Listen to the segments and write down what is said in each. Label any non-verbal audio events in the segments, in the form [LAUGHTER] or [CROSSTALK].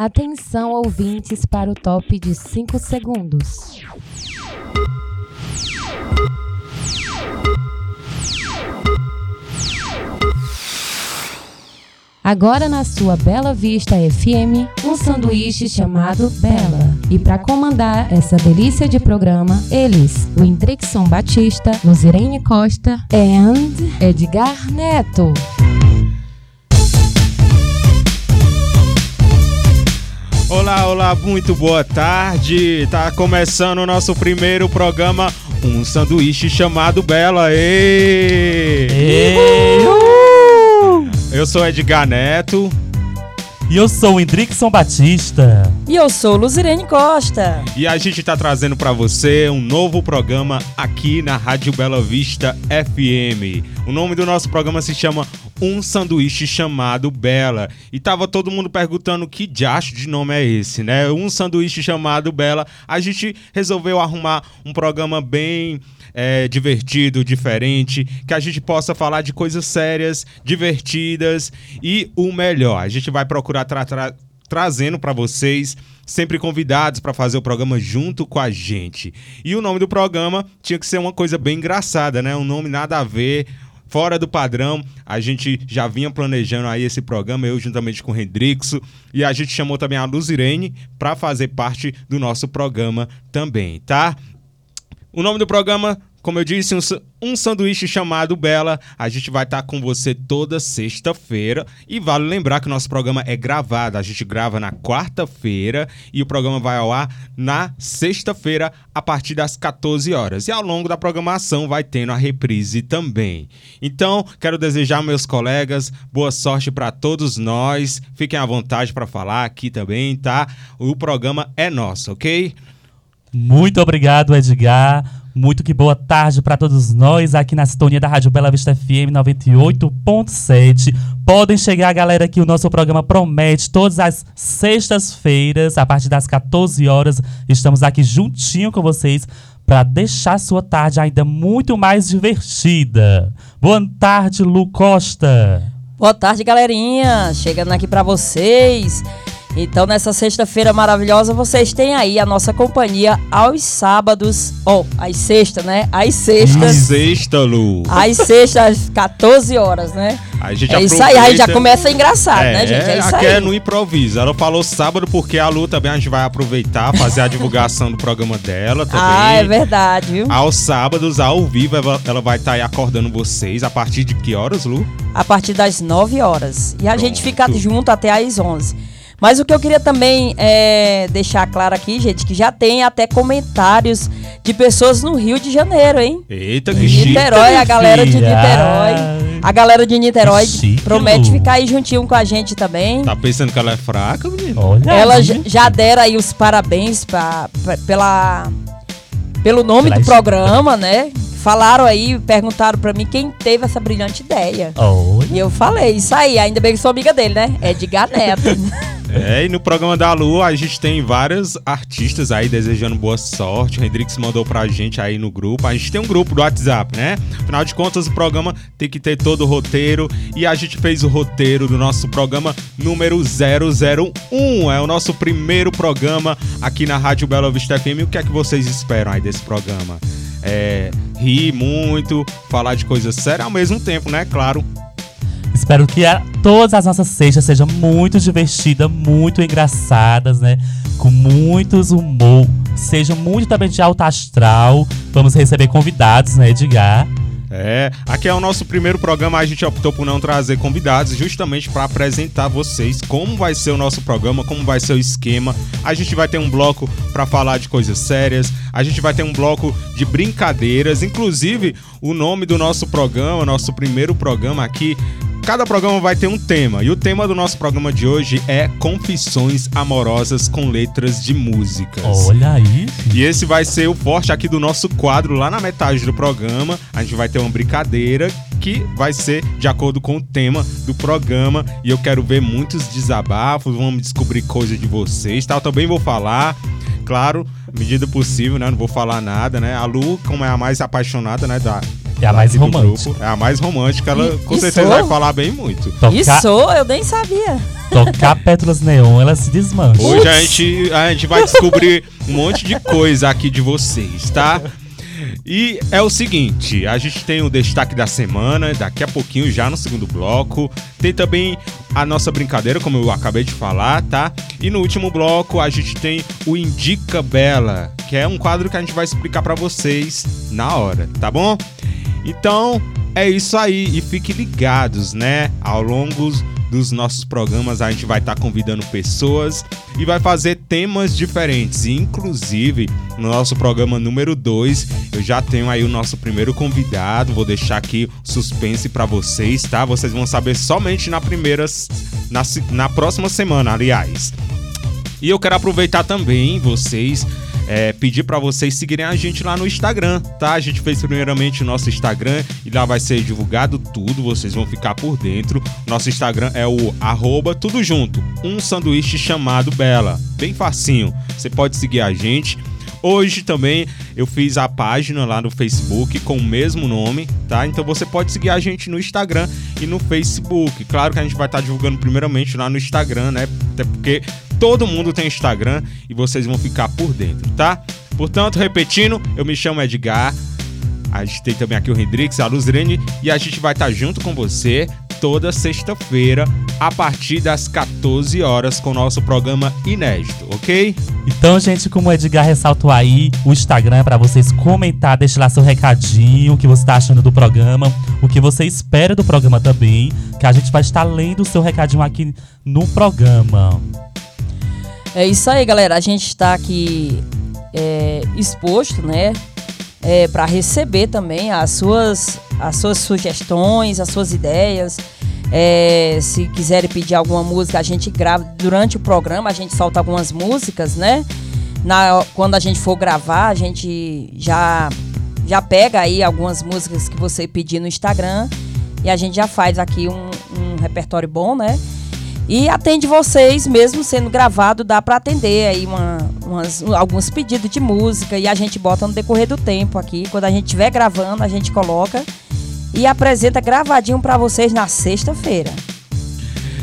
Atenção, ouvintes, para o top de 5 segundos. Agora na sua Bela Vista FM, um sanduíche chamado Bela. E para comandar essa delícia de programa, eles, o Indrixon Batista, Luzirene Costa e Edgar Neto. Olá, olá, muito boa tarde. Tá começando o nosso primeiro programa, um sanduíche chamado Bela. Ê! Eu sou Edgar Neto. E eu sou o Indrixon Batista. E eu sou Luzirene Costa. E a gente tá trazendo para você um novo programa aqui na Rádio Bela Vista FM. O nome do nosso programa se chama Um Sanduíche Chamado Bela. E tava todo mundo perguntando que diacho de nome é esse, né? Um Sanduíche Chamado Bela. A gente resolveu arrumar um programa bem é, divertido, diferente, que a gente possa falar de coisas sérias, divertidas e o melhor. A gente vai procurar tra tra trazendo para vocês sempre convidados para fazer o programa junto com a gente. E o nome do programa tinha que ser uma coisa bem engraçada, né? Um nome nada a ver, fora do padrão. A gente já vinha planejando aí esse programa, eu juntamente com o Hendrixo, e a gente chamou também a Luzirene para fazer parte do nosso programa também, tá? O nome do programa, como eu disse, um, um sanduíche chamado Bela. A gente vai estar tá com você toda sexta-feira. E vale lembrar que o nosso programa é gravado. A gente grava na quarta-feira e o programa vai ao ar na sexta-feira, a partir das 14 horas. E ao longo da programação vai tendo a reprise também. Então, quero desejar meus colegas boa sorte para todos nós. Fiquem à vontade para falar aqui também, tá? O programa é nosso, ok? Muito obrigado, Edgar. Muito que boa tarde para todos nós aqui na sintonia da Rádio Bela Vista FM 98.7. Podem chegar, galera, que o nosso programa promete todas as sextas-feiras, a partir das 14 horas. Estamos aqui juntinho com vocês para deixar sua tarde ainda muito mais divertida. Boa tarde, Lu Costa. Boa tarde, galerinha. Chegando aqui para vocês. Então, nessa sexta-feira maravilhosa, vocês têm aí a nossa companhia aos sábados, ou oh, às sextas, né? Às sextas. Sexta, Lu. Às sextas, às 14 horas, né? A gente é isso aí, aí já começa engraçado, é, né, gente? É isso aqui aí. é no improviso. Ela falou sábado porque a Lu também a gente vai aproveitar, fazer a divulgação do programa dela [LAUGHS] também. Ah, é verdade, viu? Aos sábados, ao vivo, ela vai estar tá aí acordando vocês. A partir de que horas, Lu? A partir das 9 horas. E a Pronto. gente fica junto até às 11. Mas o que eu queria também é, deixar claro aqui, gente, que já tem até comentários de pessoas no Rio de Janeiro, hein? Eita, que Niterói, chique, a galera de Niterói. A galera de Niterói chique, promete ficar aí juntinho com a gente também. Tá pensando que ela é fraca, menino? Olha ela já deram aí os parabéns pra, pra pela, pelo nome pela do programa, né? Falaram aí, perguntaram pra mim quem teve essa brilhante ideia. Oh. E eu falei, isso aí, ainda bem que sou amiga dele, né? É de Neto. [LAUGHS] É, e no programa da Lu a gente tem vários artistas aí desejando boa sorte. O Hendrix mandou pra gente aí no grupo. A gente tem um grupo do WhatsApp, né? Afinal de contas, o programa tem que ter todo o roteiro. E a gente fez o roteiro do nosso programa número 001. É o nosso primeiro programa aqui na Rádio Bela Vista FM. O que é que vocês esperam aí desse programa? É, rir muito, falar de coisas sérias ao mesmo tempo, né? Claro, Espero que a, todas as nossas sextas sejam muito divertidas, muito engraçadas, né? Com muitos humor, sejam muito também de alto astral. Vamos receber convidados, né, Edgar? É, aqui é o nosso primeiro programa, a gente optou por não trazer convidados, justamente para apresentar vocês como vai ser o nosso programa, como vai ser o esquema. A gente vai ter um bloco para falar de coisas sérias, a gente vai ter um bloco de brincadeiras, inclusive o nome do nosso programa, nosso primeiro programa aqui Cada programa vai ter um tema, e o tema do nosso programa de hoje é Confissões Amorosas com Letras de Músicas. Olha aí! E esse vai ser o forte aqui do nosso quadro lá na metade do programa. A gente vai ter uma brincadeira que vai ser de acordo com o tema do programa. E eu quero ver muitos desabafos, vamos descobrir coisas de vocês. Tá? Eu também vou falar, claro, medida possível, né? Não vou falar nada, né? A Lu, como é a mais apaixonada, né, da É a mais romântica. grupo. É a mais romântica. Ela E- com e certeza sou? vai falar bem muito. Tocar, Isso, eu nem sabia. tocar [LAUGHS] pétalas neon, ela se desmancha. Hoje a gente, a gente vai descobrir um monte de coisa aqui de vocês, tá? E é o seguinte, a gente tem o destaque da semana, daqui a pouquinho, já no segundo bloco. Tem também a nossa brincadeira, como eu acabei de falar, tá? E no último bloco a gente tem o Indica Bela, que é um quadro que a gente vai explicar pra vocês na hora, tá bom? Então, é isso aí. E fiquem ligados, né? Ao longo dos nossos programas, a gente vai estar convidando pessoas e vai fazer temas diferentes. Inclusive, no nosso programa número 2, eu já tenho aí o nosso primeiro convidado. Vou deixar aqui suspense para vocês, tá? Vocês vão saber somente na primeira. Na, na próxima semana, aliás. E eu quero aproveitar também vocês, é, pedir para vocês seguirem a gente lá no Instagram, tá? A gente fez primeiramente o nosso Instagram e lá vai ser divulgado tudo, vocês vão ficar por dentro. Nosso Instagram é o arroba tudo junto, um sanduíche chamado Bela, bem facinho. Você pode seguir a gente. Hoje também eu fiz a página lá no Facebook com o mesmo nome, tá? Então você pode seguir a gente no Instagram e no Facebook. Claro que a gente vai estar divulgando primeiramente lá no Instagram, né? Até porque todo mundo tem Instagram e vocês vão ficar por dentro, tá? Portanto, repetindo, eu me chamo Edgar. A gente tem também aqui o Hendrix, a Luzrene e a gente vai estar junto com você toda sexta-feira a partir das 14 horas com o nosso programa inédito, ok? Então, gente, como o Edgar ressaltou aí, o Instagram é pra vocês comentar, deixar lá seu recadinho, o que você tá achando do programa, o que você espera do programa também, que a gente vai estar lendo o seu recadinho aqui no programa. É isso aí, galera. A gente está aqui é, exposto, né? É, para receber também as suas, as suas sugestões, as suas ideias. É, se quiserem pedir alguma música, a gente grava durante o programa, a gente solta algumas músicas, né? Na, quando a gente for gravar, a gente já, já pega aí algumas músicas que você pedir no Instagram e a gente já faz aqui um, um repertório bom, né? E atende vocês, mesmo sendo gravado, dá para atender aí uma, umas- alguns pedidos de música e a gente bota no decorrer do tempo aqui. Quando a gente estiver gravando, a gente coloca e apresenta gravadinho para vocês na sexta-feira.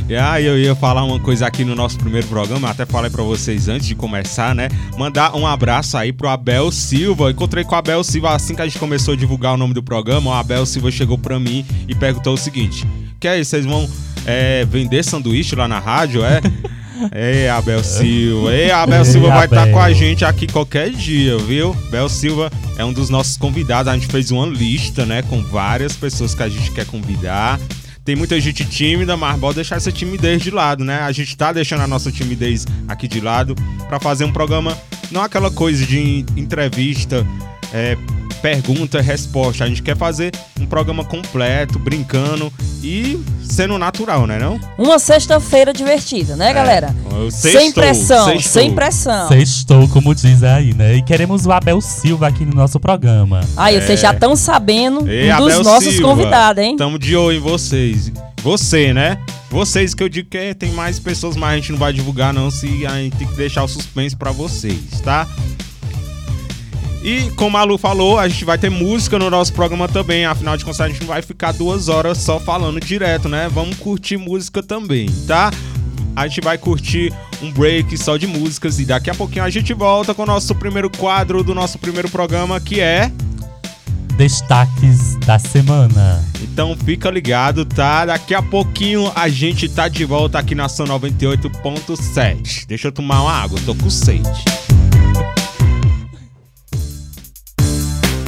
E aí eu ia falar uma coisa aqui no nosso primeiro programa, até falei pra vocês antes de começar, né? Mandar um abraço aí pro Abel Silva. Encontrei com o Abel Silva assim que a gente começou a divulgar o nome do programa. O Abel Silva chegou pra mim e perguntou o seguinte: Que aí, vocês vão é, vender sanduíche lá na rádio, é? [LAUGHS] Ei, Abel Silva. Ei, Abel Ei, Silva vai estar Abel. com a gente aqui qualquer dia, viu? Abel Silva é um dos nossos convidados. A gente fez uma lista, né, com várias pessoas que a gente quer convidar. Tem muita gente tímida, mas bora deixar essa timidez de lado, né? A gente tá deixando a nossa timidez aqui de lado pra fazer um programa, não aquela coisa de entrevista, é, pergunta, resposta. A gente quer fazer um programa completo, brincando e sendo natural, né não? Uma sexta-feira divertida, né, galera? Eu sem sextou, pressão, sextou. sem pressão. Sextou, como diz aí, né? E queremos o Abel Silva aqui no nosso programa. Aí, vocês já estão sabendo Ei, um dos Abel nossos Silva, convidados, hein? Tamo de olho em vocês. Você, né? Vocês que eu digo que tem mais pessoas, mas a gente não vai divulgar não, se a gente tem que deixar o suspense pra vocês, tá? E como a Lu falou, a gente vai ter música no nosso programa também. Afinal de contas, a gente não vai ficar duas horas só falando direto, né? Vamos curtir música também, tá? A gente vai curtir um break só de músicas e daqui a pouquinho a gente volta com o nosso primeiro quadro do nosso primeiro programa, que é Destaques da semana. Então fica ligado, tá? Daqui a pouquinho a gente tá de volta aqui na Ação 98.7. Deixa eu tomar uma água, tô com sede.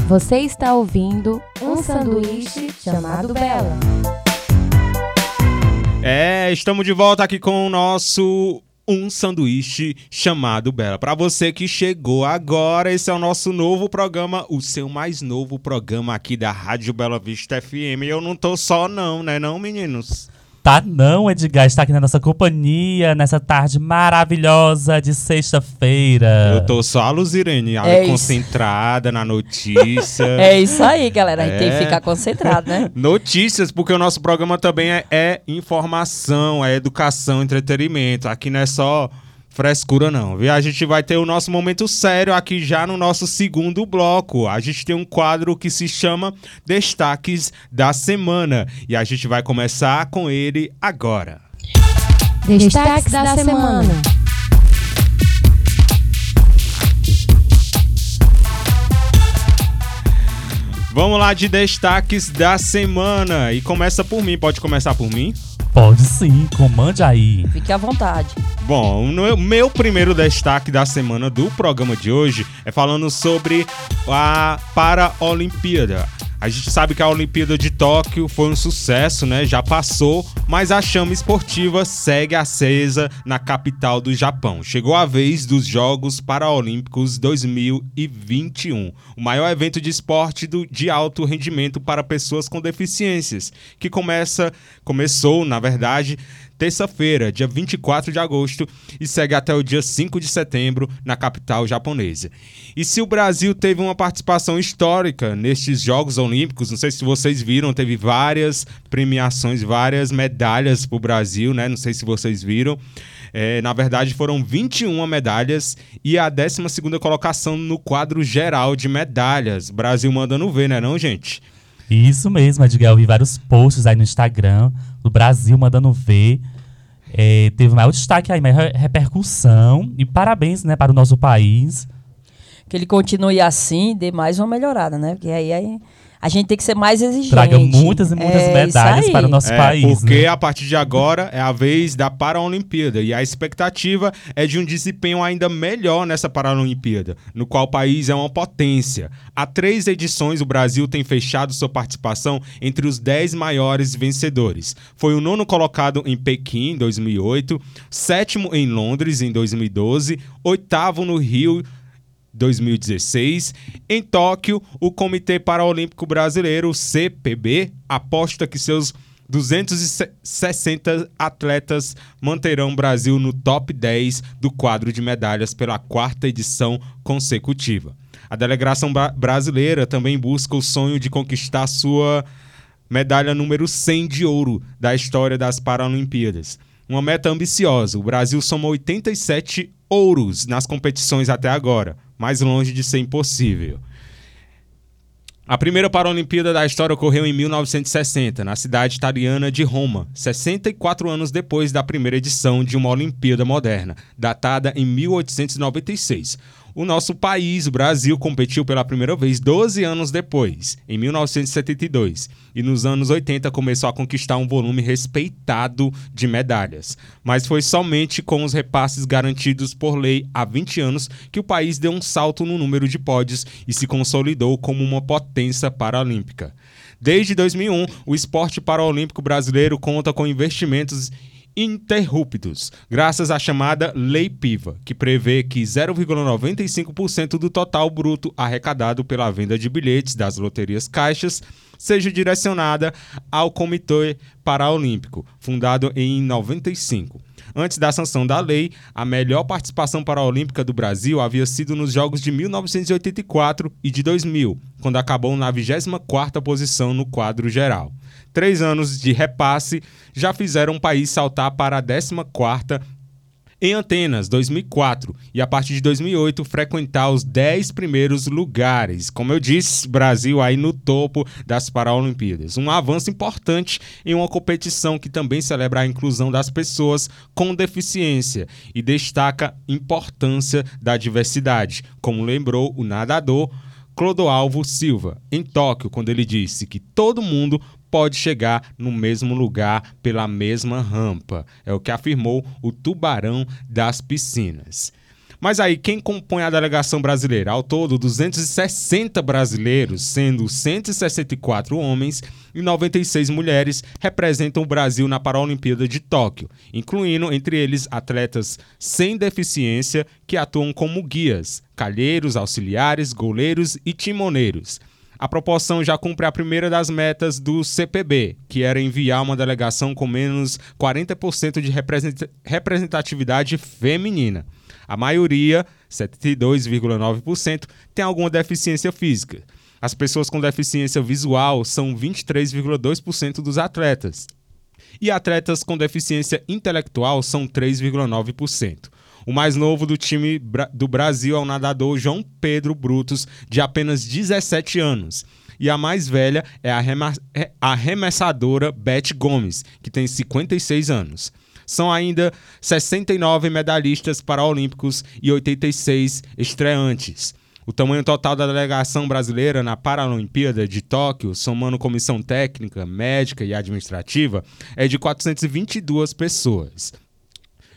Você está ouvindo um sanduíche chamado Bela. É, estamos de volta aqui com o nosso um sanduíche chamado Bela. Pra você que chegou agora, esse é o nosso novo programa, o seu mais novo programa aqui da Rádio Bela Vista FM. Eu não tô só não, né não, meninos? Tá não, Edgar, está aqui na nossa companhia nessa tarde maravilhosa de sexta-feira. Eu tô só a Luzirene, É concentrada na notícia. [LAUGHS] É isso aí, galera. A gente tem É. que ficar concentrado, né? [LAUGHS] Notícias, porque o nosso programa também é, é informação, é educação, entretenimento. Aqui não é só frescura não, viu? A gente vai ter o nosso momento sério aqui já no nosso segundo bloco. A gente tem um quadro que se chama Destaques da Semana e a gente vai começar com ele agora. Destaques da semana. Vamos lá de destaques da semana e começa por mim. Pode começar por mim? Pode sim, comande aí. Fique à vontade. Bom, o meu primeiro destaque da semana do programa de hoje é falando sobre a Paraolimpíada. A gente sabe que a Olimpíada de Tóquio foi um sucesso, né? Já passou, mas a chama esportiva segue acesa na capital do Japão. Chegou a vez dos Jogos Paralímpicos 2021, o maior evento de esporte do, de alto rendimento para pessoas com deficiências, que começa, começou, na verdade, terça-feira, dia 24 de agosto, e segue até o dia 5 de setembro na capital japonesa. E se o Brasil teve uma participação histórica nestes Jogos Olímpicos, não sei se vocês viram, teve várias premiações, várias medalhas para o Brasil, né? Não sei se vocês viram. É, na verdade, foram 21 medalhas e a 12 colocação no quadro geral de medalhas. Brasil mandando ver, né, não, gente? Isso mesmo, Edgar. Eu vi vários posts aí no Instagram do Brasil mandando ver. É, teve maior destaque aí, maior repercussão. E parabéns né, para o nosso país. Que ele continue assim, dê mais uma melhorada, né? Porque aí, aí a gente tem que ser mais exigente. Traga muitas e muitas é, medalhas para o nosso é, país. Porque né? a partir de agora é a vez da Paralimpíada. E a expectativa é de um desempenho ainda melhor nessa Paralimpíada, no qual o país é uma potência. Há três edições, o Brasil tem fechado sua participação entre os dez maiores vencedores. Foi o nono colocado em Pequim, em 2008, sétimo em Londres, em 2012, oitavo no Rio 2016. Em Tóquio, o Comitê Paralímpico Brasileiro, CPB, aposta que seus 260 atletas manterão o Brasil no top 10 do quadro de medalhas pela quarta edição consecutiva. A delegação brasileira também busca o sonho de conquistar sua medalha número 100 de ouro da história das Paralimpíadas. Uma meta ambiciosa. O Brasil somou 87 ouros nas competições até agora, mais longe de ser impossível. A primeira Paralimpíada da história ocorreu em 1960, na cidade italiana de Roma, 64 anos depois da primeira edição de uma Olimpíada moderna, datada em 1896. O nosso país, o Brasil, competiu pela primeira vez 12 anos depois, em 1972, e nos anos 80 começou a conquistar um volume respeitado de medalhas. Mas foi somente com os repasses garantidos por lei há 20 anos que o país deu um salto no número de pódios e se consolidou como uma potência paralímpica. Desde 2001, o esporte paralímpico brasileiro conta com investimentos interruptos, graças à chamada Lei Piva, que prevê que 0,95% do total bruto arrecadado pela venda de bilhetes das loterias caixas seja direcionada ao Comitê Paralímpico, fundado em 95. Antes da sanção da lei, a melhor participação paralímpica do Brasil havia sido nos Jogos de 1984 e de 2000, quando acabou na 24ª posição no quadro geral. Três anos de repasse já fizeram o país saltar para a 14ª em Antenas, 2004, e a partir de 2008 frequentar os 10 primeiros lugares. Como eu disse, Brasil aí no topo das Paralimpíadas. Um avanço importante em uma competição que também celebra a inclusão das pessoas com deficiência e destaca a importância da diversidade, como lembrou o nadador Clodoalvo Silva, em Tóquio, quando ele disse que todo mundo pode chegar no mesmo lugar pela mesma rampa. É o que afirmou o tubarão das piscinas. Mas aí, quem compõe a delegação brasileira? Ao todo, 260 brasileiros, sendo 164 homens e 96 mulheres, representam o Brasil na Paralimpíada de Tóquio, incluindo entre eles atletas sem deficiência que atuam como guias, calheiros, auxiliares, goleiros e timoneiros. A proporção já cumpre a primeira das metas do CPB, que era enviar uma delegação com menos 40% de representatividade feminina. A maioria, 72,9%, tem alguma deficiência física. As pessoas com deficiência visual são 23,2% dos atletas. E atletas com deficiência intelectual são 3,9%. O mais novo do time do Brasil é o nadador João Pedro Brutos, de apenas 17 anos. E a mais velha é a é arremessadora Beth Gomes, que tem 56 anos. São ainda 69 medalhistas paraolímpicos e 86 estreantes. O tamanho total da delegação brasileira na Paralimpíada de Tóquio, somando comissão técnica, médica e administrativa, é de 422 pessoas.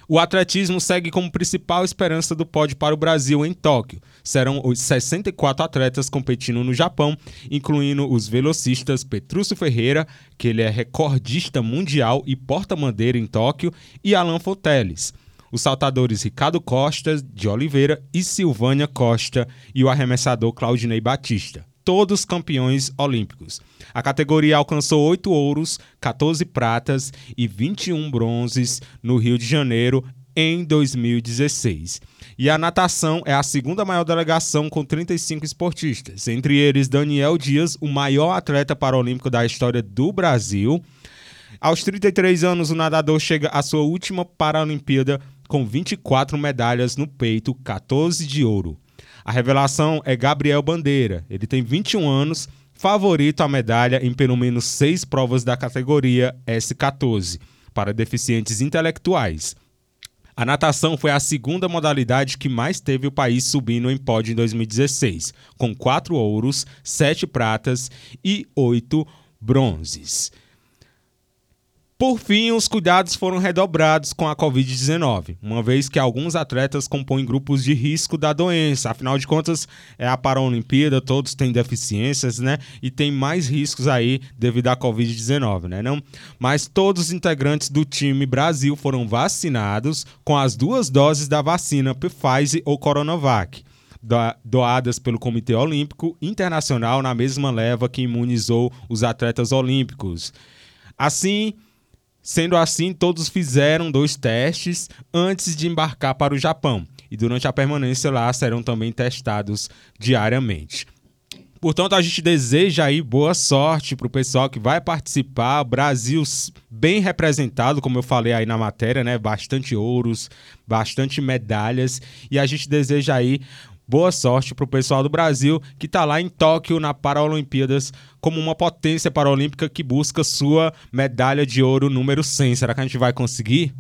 O atletismo segue como principal esperança do pódio para o Brasil em Tóquio. Serão os 64 atletas competindo no Japão, incluindo os velocistas Petrúcio Ferreira, que ele é recordista mundial e porta-bandeira em Tóquio, e Alan Foteles. Os saltadores Ricardo Costa de Oliveira e Silvânia Costa e o arremessador Claudinei Batista todos campeões olímpicos. A categoria alcançou 8 ouros, 14 pratas e 21 bronzes no Rio de Janeiro em 2016. E a natação é a segunda maior delegação com 35 esportistas, entre eles Daniel Dias, o maior atleta paralímpico da história do Brasil. Aos 33 anos, o nadador chega à sua última Paralimpíada com 24 medalhas no peito, 14 de ouro. A revelação é Gabriel Bandeira. Ele tem 21 anos, favorito à medalha em pelo menos seis provas da categoria S14 para deficientes intelectuais. A natação foi a segunda modalidade que mais teve o país subindo em pódio em 2016, com quatro ouros, sete pratas e oito bronzes. Por fim, os cuidados foram redobrados com a Covid-19, uma vez que alguns atletas compõem grupos de risco da doença. Afinal de contas, é a Paralimpíada, todos têm deficiências, né? E tem mais riscos aí devido à Covid-19, né? Não? Mas todos os integrantes do time Brasil foram vacinados com as duas doses da vacina Pfizer ou Coronavac doadas pelo Comitê Olímpico Internacional na mesma leva que imunizou os atletas olímpicos. Assim, Sendo assim, todos fizeram dois testes antes de embarcar para o Japão e durante a permanência lá serão também testados diariamente. Portanto, a gente deseja aí boa sorte para o pessoal que vai participar. Brasil bem representado, como eu falei aí na matéria, né? Bastante ouros, bastante medalhas. E a gente deseja aí boa sorte para o pessoal do Brasil que está lá em Tóquio na Paralimpíadas como uma potência paralímpica que busca sua medalha de ouro número 100. Será que a gente vai conseguir?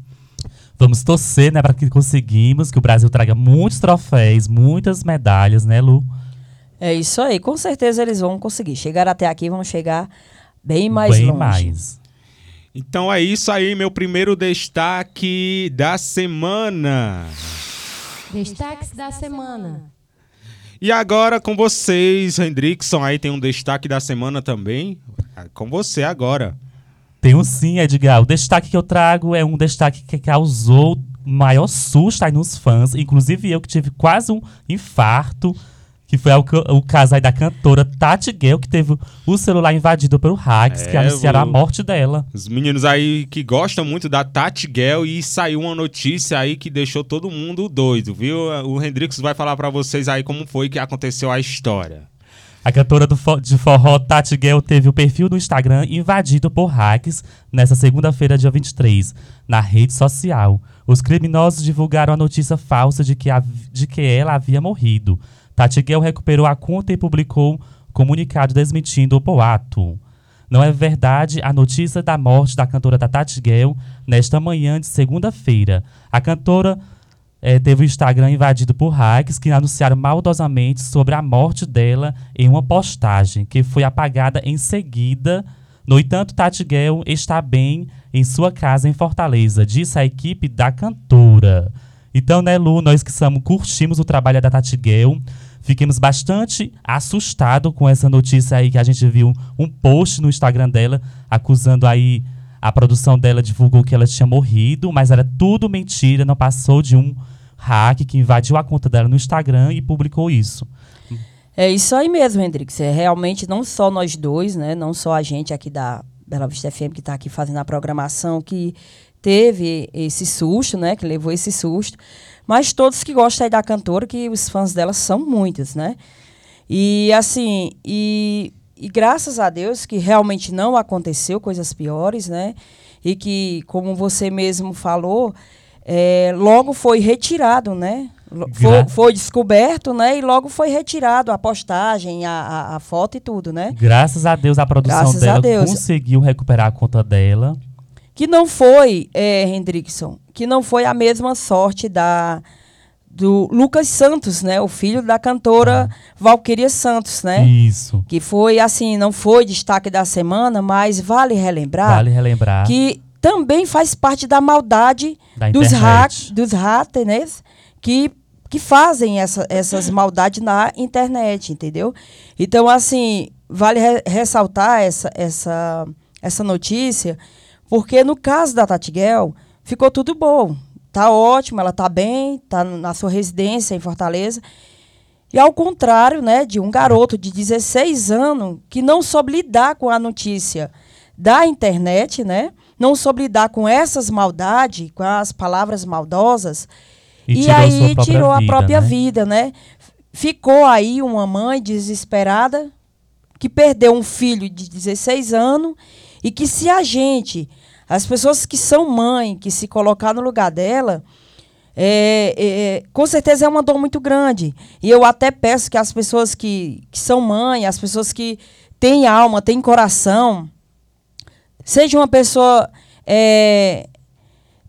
Vamos torcer, né, para que conseguimos que o Brasil traga muitos troféus, muitas medalhas, né, Lu? É isso aí, com certeza eles vão conseguir. Chegar até aqui, vão chegar bem mais bem longe. mais. Então é isso aí, meu primeiro destaque da semana. Destaques da semana. E agora com vocês, Hendrickson, aí tem um destaque da semana também. Com você agora. Um sim, Edgar. O destaque que eu trago é um destaque que causou maior susto aí nos fãs. Inclusive eu que tive quase um infarto que foi o, o caso aí da cantora Tati Gale, que teve o celular invadido pelo hacks, é, que anunciaram a morte dela. Os meninos aí que gostam muito da Tati Gale e saiu uma notícia aí que deixou todo mundo doido, viu? O Hendrix vai falar para vocês aí como foi que aconteceu a história. A cantora fo de forró Tati Gale teve o perfil do Instagram invadido por hacks nesta segunda-feira, dia 23, na rede social. Os criminosos divulgaram a notícia falsa de que, de que ela havia morrido. Tati Gale recuperou a conta e publicou comunicado desmentindo o boato. Não é verdade a notícia da morte da cantora da Tati Gale nesta manhã de segunda-feira. A cantora é, teve o Instagram invadido por hacks que anunciaram maldosamente sobre a morte dela em uma postagem que foi apagada em seguida. No entanto, Tati está bem em sua casa em Fortaleza, disse a equipe da cantora. Então, né, Lu, nós que somos, curtimos o trabalho da Tati fiquemos bastante assustados com essa notícia aí que a gente viu um post no Instagram dela acusando aí a produção dela divulgou que ela tinha morrido, mas era tudo mentira, não passou de um hack que invadiu a conta dela no Instagram e publicou isso. É isso aí mesmo, Hendrix. É realmente não só nós dois, né? Não só a gente aqui da Bela Vista FM que está aqui fazendo a programação, que teve esse susto, né? Que levou esse susto. Mas todos que gostam da cantora, que os fãs dela são muitos, né? E assim, e, e graças a Deus que realmente não aconteceu coisas piores, né? E que, como você mesmo falou, é, logo foi retirado, né? Foi, foi descoberto, né? E logo foi retirado a postagem, a, a, a foto e tudo, né? Graças a Deus a produção Graças a dela Deus. conseguiu recuperar a conta dela. Que não foi, é, Hendrickson, que não foi a mesma sorte da do Lucas Santos, né? O filho da cantora Valquíria Santos, né? Isso. Que foi assim, não foi destaque da semana, mas vale relembrar Vale relembrar. que também faz parte da maldade Da dos, internet. hack, dos hackers né, que, que fazem essa, essas maldades na internet, entendeu? Então, assim, vale re- ressaltar essa, essa, essa notícia, porque no caso da Tatiguel, ficou tudo bom. Tá ótimo, ela tá bem, tá na sua residência em Fortaleza. E ao contrário, né, de um garoto de 16 anos que não soube lidar com a notícia da internet, né? Não soube lidar com essas maldades, com as palavras maldosas. E E, tirou aí própria tirou a vida, própria né? vida, né? Ficou aí uma mãe desesperada que perdeu um filho de 16 anos e que se a gente, as pessoas que são mãe, que se colocar no lugar dela, é, é, com certeza é uma dor muito grande. E eu até peço que as pessoas que, que são mãe, as pessoas que têm alma, têm coração, seja uma pessoa. É,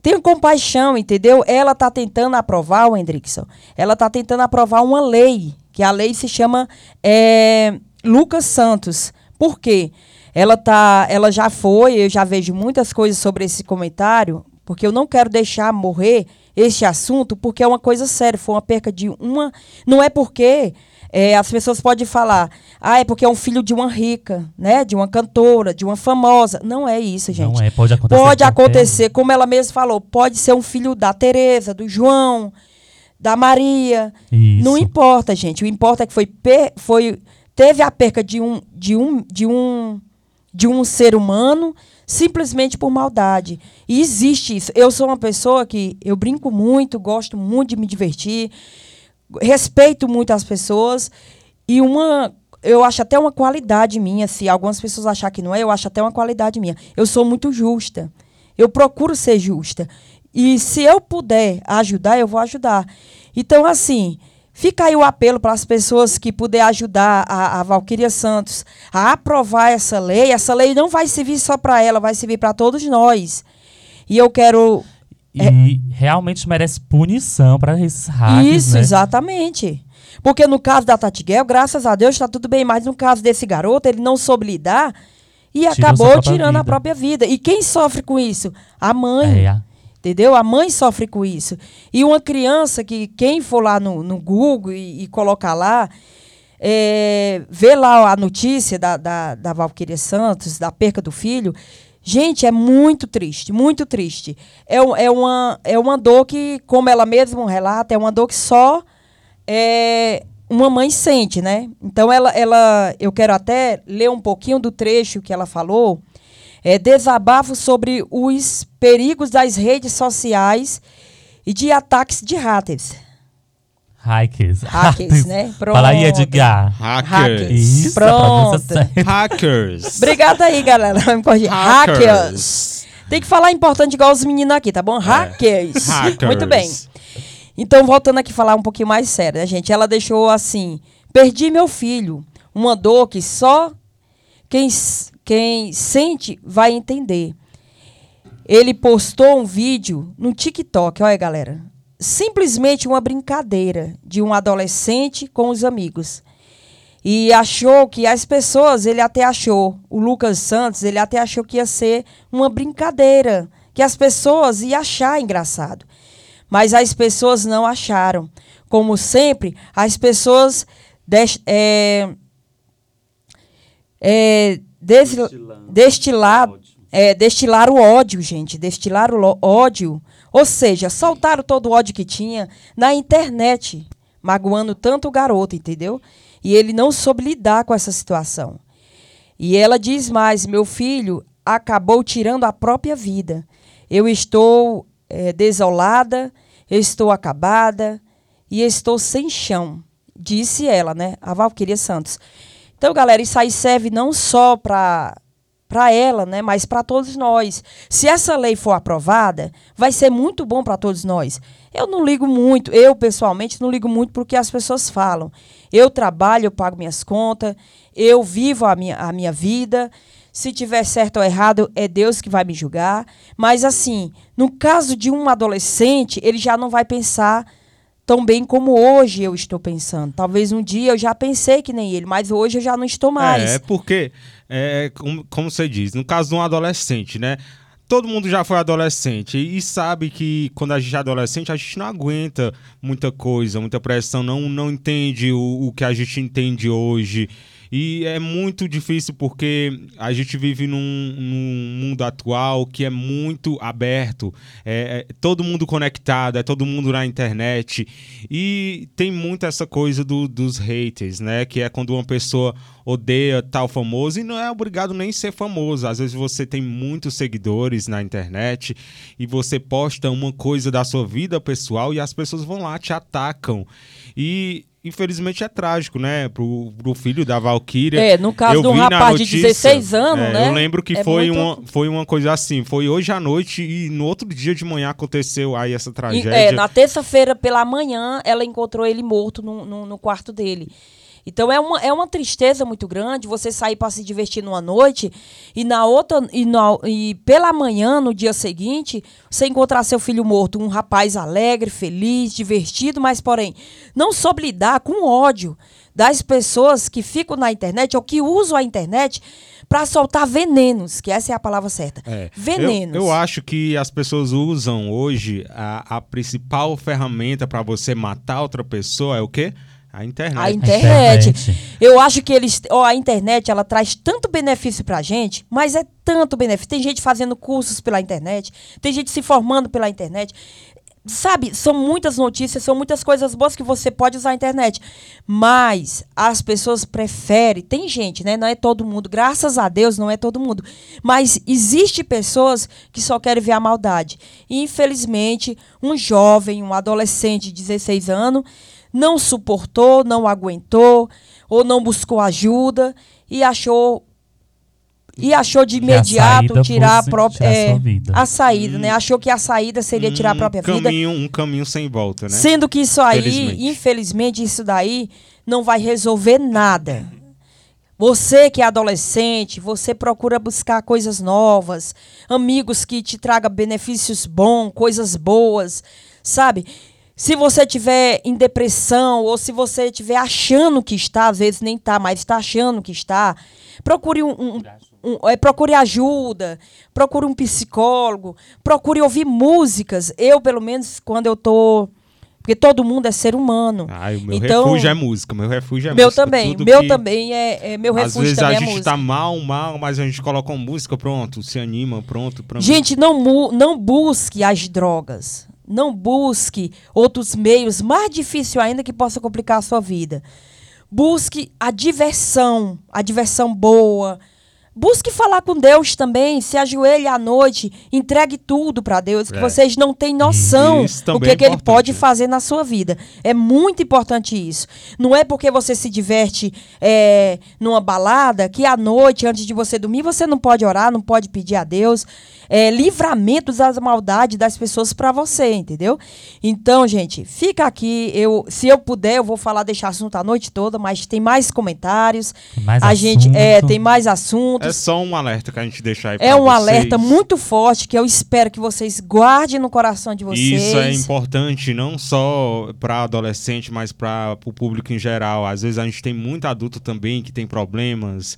tenha compaixão, entendeu? Ela está tentando aprovar, o Hendrickson, ela está tentando aprovar uma lei, que a lei se chama é, Lucas Santos. Por quê? Ela, tá, ela já foi, eu já vejo muitas coisas sobre esse comentário, porque eu não quero deixar morrer este assunto, porque é uma coisa séria, foi uma perca de uma. Não é porque é, as pessoas podem falar, ah, é porque é um filho de uma rica, né? De uma cantora, de uma famosa. Não é isso, gente. Não é, pode acontecer. Pode acontecer, como ela mesma falou, pode ser um filho da Tereza, do João, da Maria. Isso. Não importa, gente. O importa é que foi, per- foi teve a perca de um de um de um de um ser humano simplesmente por maldade. E existe isso. Eu sou uma pessoa que eu brinco muito, gosto muito de me divertir, respeito muito as pessoas e uma eu acho até uma qualidade minha, se algumas pessoas achar que não é, eu acho até uma qualidade minha. Eu sou muito justa. Eu procuro ser justa. E se eu puder ajudar, eu vou ajudar. Então, assim, fica aí o apelo para as pessoas que puder ajudar a, a Valquíria Santos a aprovar essa lei. Essa lei não vai servir só para ela, vai servir para todos nós. E eu quero E realmente merece punição para esses hacks, isso, né? exatamente. Porque no caso da Tatiguel, graças a Deus, está tudo bem. Mas no caso desse garoto, ele não soube lidar e Tirou acabou tirando a vida. própria vida. E quem sofre com isso? A mãe. É, Entendeu? A mãe sofre com isso. E uma criança que, quem for lá no, no Google e, e colocar lá, é, vê lá a notícia da, da, da Valquíria Santos, da perca do filho. Gente, é muito triste, muito triste. É, é, uma, é uma dor que, como ela mesma relata, é uma dor que só é, uma mãe sente, né? Então, ela, ela, eu quero até ler um pouquinho do trecho que ela falou. É, desabafo sobre os perigos das redes sociais e de ataques de hackers. Hackers. Hackers, né? Fala aí, Pronto. Edgar. Hackers. Isso, Pronto. Hackers. Obrigada aí, galera. Me corrigir. Hackers. Tem que falar importante igual os meninos aqui, tá bom? Hackers. Hackers. Muito bem. Então, voltando aqui falar um pouquinho mais sério, né, gente? Ela deixou assim: perdi meu filho. Uma dor que só quem, quem sente vai entender. Ele postou um vídeo no TikTok, olha, galera. Simplesmente uma brincadeira de um adolescente com os amigos. E achou que as pessoas, ele até achou, o Lucas Santos, ele até achou que ia ser uma brincadeira, que as pessoas iam achar engraçado. Mas as pessoas não acharam. Como sempre, as pessoas é, é, des- destilar, é, destilar o ódio, gente. Destilar o ódio. Ou seja, soltaram todo o ódio que tinha na internet, magoando tanto o garoto, entendeu? E ele não soube lidar com essa situação. E ela diz mais: meu filho acabou tirando a própria vida. Eu estou eh, desolada, eu estou acabada e estou sem chão, disse ela, né? A Valquíria Santos. Então, galera, isso aí serve não só para para ela, né, mas para todos nós. Se essa lei for aprovada, vai ser muito bom para todos nós. Eu não ligo muito, eu pessoalmente não ligo muito porque as pessoas falam. Eu trabalho, eu pago minhas contas, eu vivo a minha, a minha vida. Se tiver certo ou errado, é Deus que vai me julgar. Mas assim, no caso de um adolescente, ele já não vai pensar tão bem como hoje eu estou pensando. Talvez um dia eu já pensei que nem ele, mas hoje eu já não estou mais. É, porque, é, como, como você diz, no caso de um adolescente, né? Todo mundo já foi adolescente e sabe que quando a gente é adolescente, a gente não aguenta muita coisa, muita pressão, não, não entende o, o que a gente entende hoje. E é muito difícil porque a gente vive num, num mundo atual que é muito aberto, é, é, todo mundo conectado, é todo mundo na internet. E tem muito essa coisa do, dos haters, né? Que é quando uma pessoa odeia tal famoso e não é obrigado nem ser famoso. Às vezes você tem muitos seguidores na internet e você posta uma coisa da sua vida pessoal e as pessoas vão lá te atacam. E infelizmente é trágico, né? Pro, pro filho da Valkyria. É, no caso de um rapaz notícia, de 16 anos, é, né? Eu lembro que é foi, muito... uma, foi uma coisa assim, foi hoje à noite e no outro dia de manhã aconteceu aí essa tragédia. E, é, na terça-feira pela manhã ela encontrou ele morto no, no, no quarto dele. Então é uma, é uma tristeza muito grande você sair para se divertir numa noite e na outra e, na, e pela manhã, no dia seguinte, você encontrar seu filho morto, um rapaz alegre, feliz, divertido, mas porém não soube lidar com ódio das pessoas que ficam na internet ou que usam a internet para soltar venenos, que essa é a palavra certa. É. Venenos. Eu, eu, acho que as pessoas usam hoje a, a principal ferramenta para você matar outra pessoa é o quê? A internet. A internet. internet. Eu acho que eles, ó, a internet ela traz tanto benefício pra gente, mas é tanto benefício. Tem gente fazendo cursos pela internet, tem gente se formando pela internet. Sabe, são muitas notícias, são muitas coisas boas que você pode usar a internet. Mas as pessoas preferem. Tem gente, né? Não é todo mundo. Graças a Deus, não é todo mundo. Mas existe pessoas que só querem ver a maldade. E, infelizmente, um jovem, um adolescente de 16 anos não suportou, não aguentou ou não buscou ajuda e achou e achou de imediato a tirar a própria é, a saída, hum. né? Achou que a saída seria tirar a própria caminho, vida. Um caminho sem volta, né? Sendo que isso aí, Felizmente. infelizmente, isso daí não vai resolver nada. Você que é adolescente, você procura buscar coisas novas, amigos que te tragam benefícios bons, coisas boas, sabe? Se você tiver em depressão ou se você estiver achando que está, às vezes nem está, mas está achando que está, procure um, um, um é, procure ajuda, procure um psicólogo, procure ouvir músicas. Eu, pelo menos, quando eu tô porque todo mundo é ser humano. Ah, o meu então, refúgio é música, meu refúgio é meu música. Também, meu que... também, é, é meu refúgio Às vezes a é gente está mal, mal, mas a gente coloca uma música, pronto, se anima, pronto, pronto. Gente, não, não busque as drogas. Não busque outros meios mais difíceis ainda que possa complicar a sua vida. Busque a diversão, a diversão boa, Busque falar com Deus também, se ajoelhe à noite, entregue tudo para Deus, que é. vocês não têm noção do que, é que ele pode fazer na sua vida. É muito importante isso. Não é porque você se diverte é, numa balada que à noite, antes de você dormir, você não pode orar, não pode pedir a Deus é, livramentos das maldades das pessoas para você, entendeu? Então, gente, fica aqui. Eu, se eu puder, eu vou falar, deixar assunto a noite toda, mas tem mais comentários. Mais a assunto. gente é, tem mais assuntos é só um alerta que a gente deixa aí É um vocês. alerta muito forte que eu espero que vocês guardem no coração de vocês. Isso é importante não só para adolescente, mas para o público em geral. Às vezes a gente tem muito adulto também que tem problemas.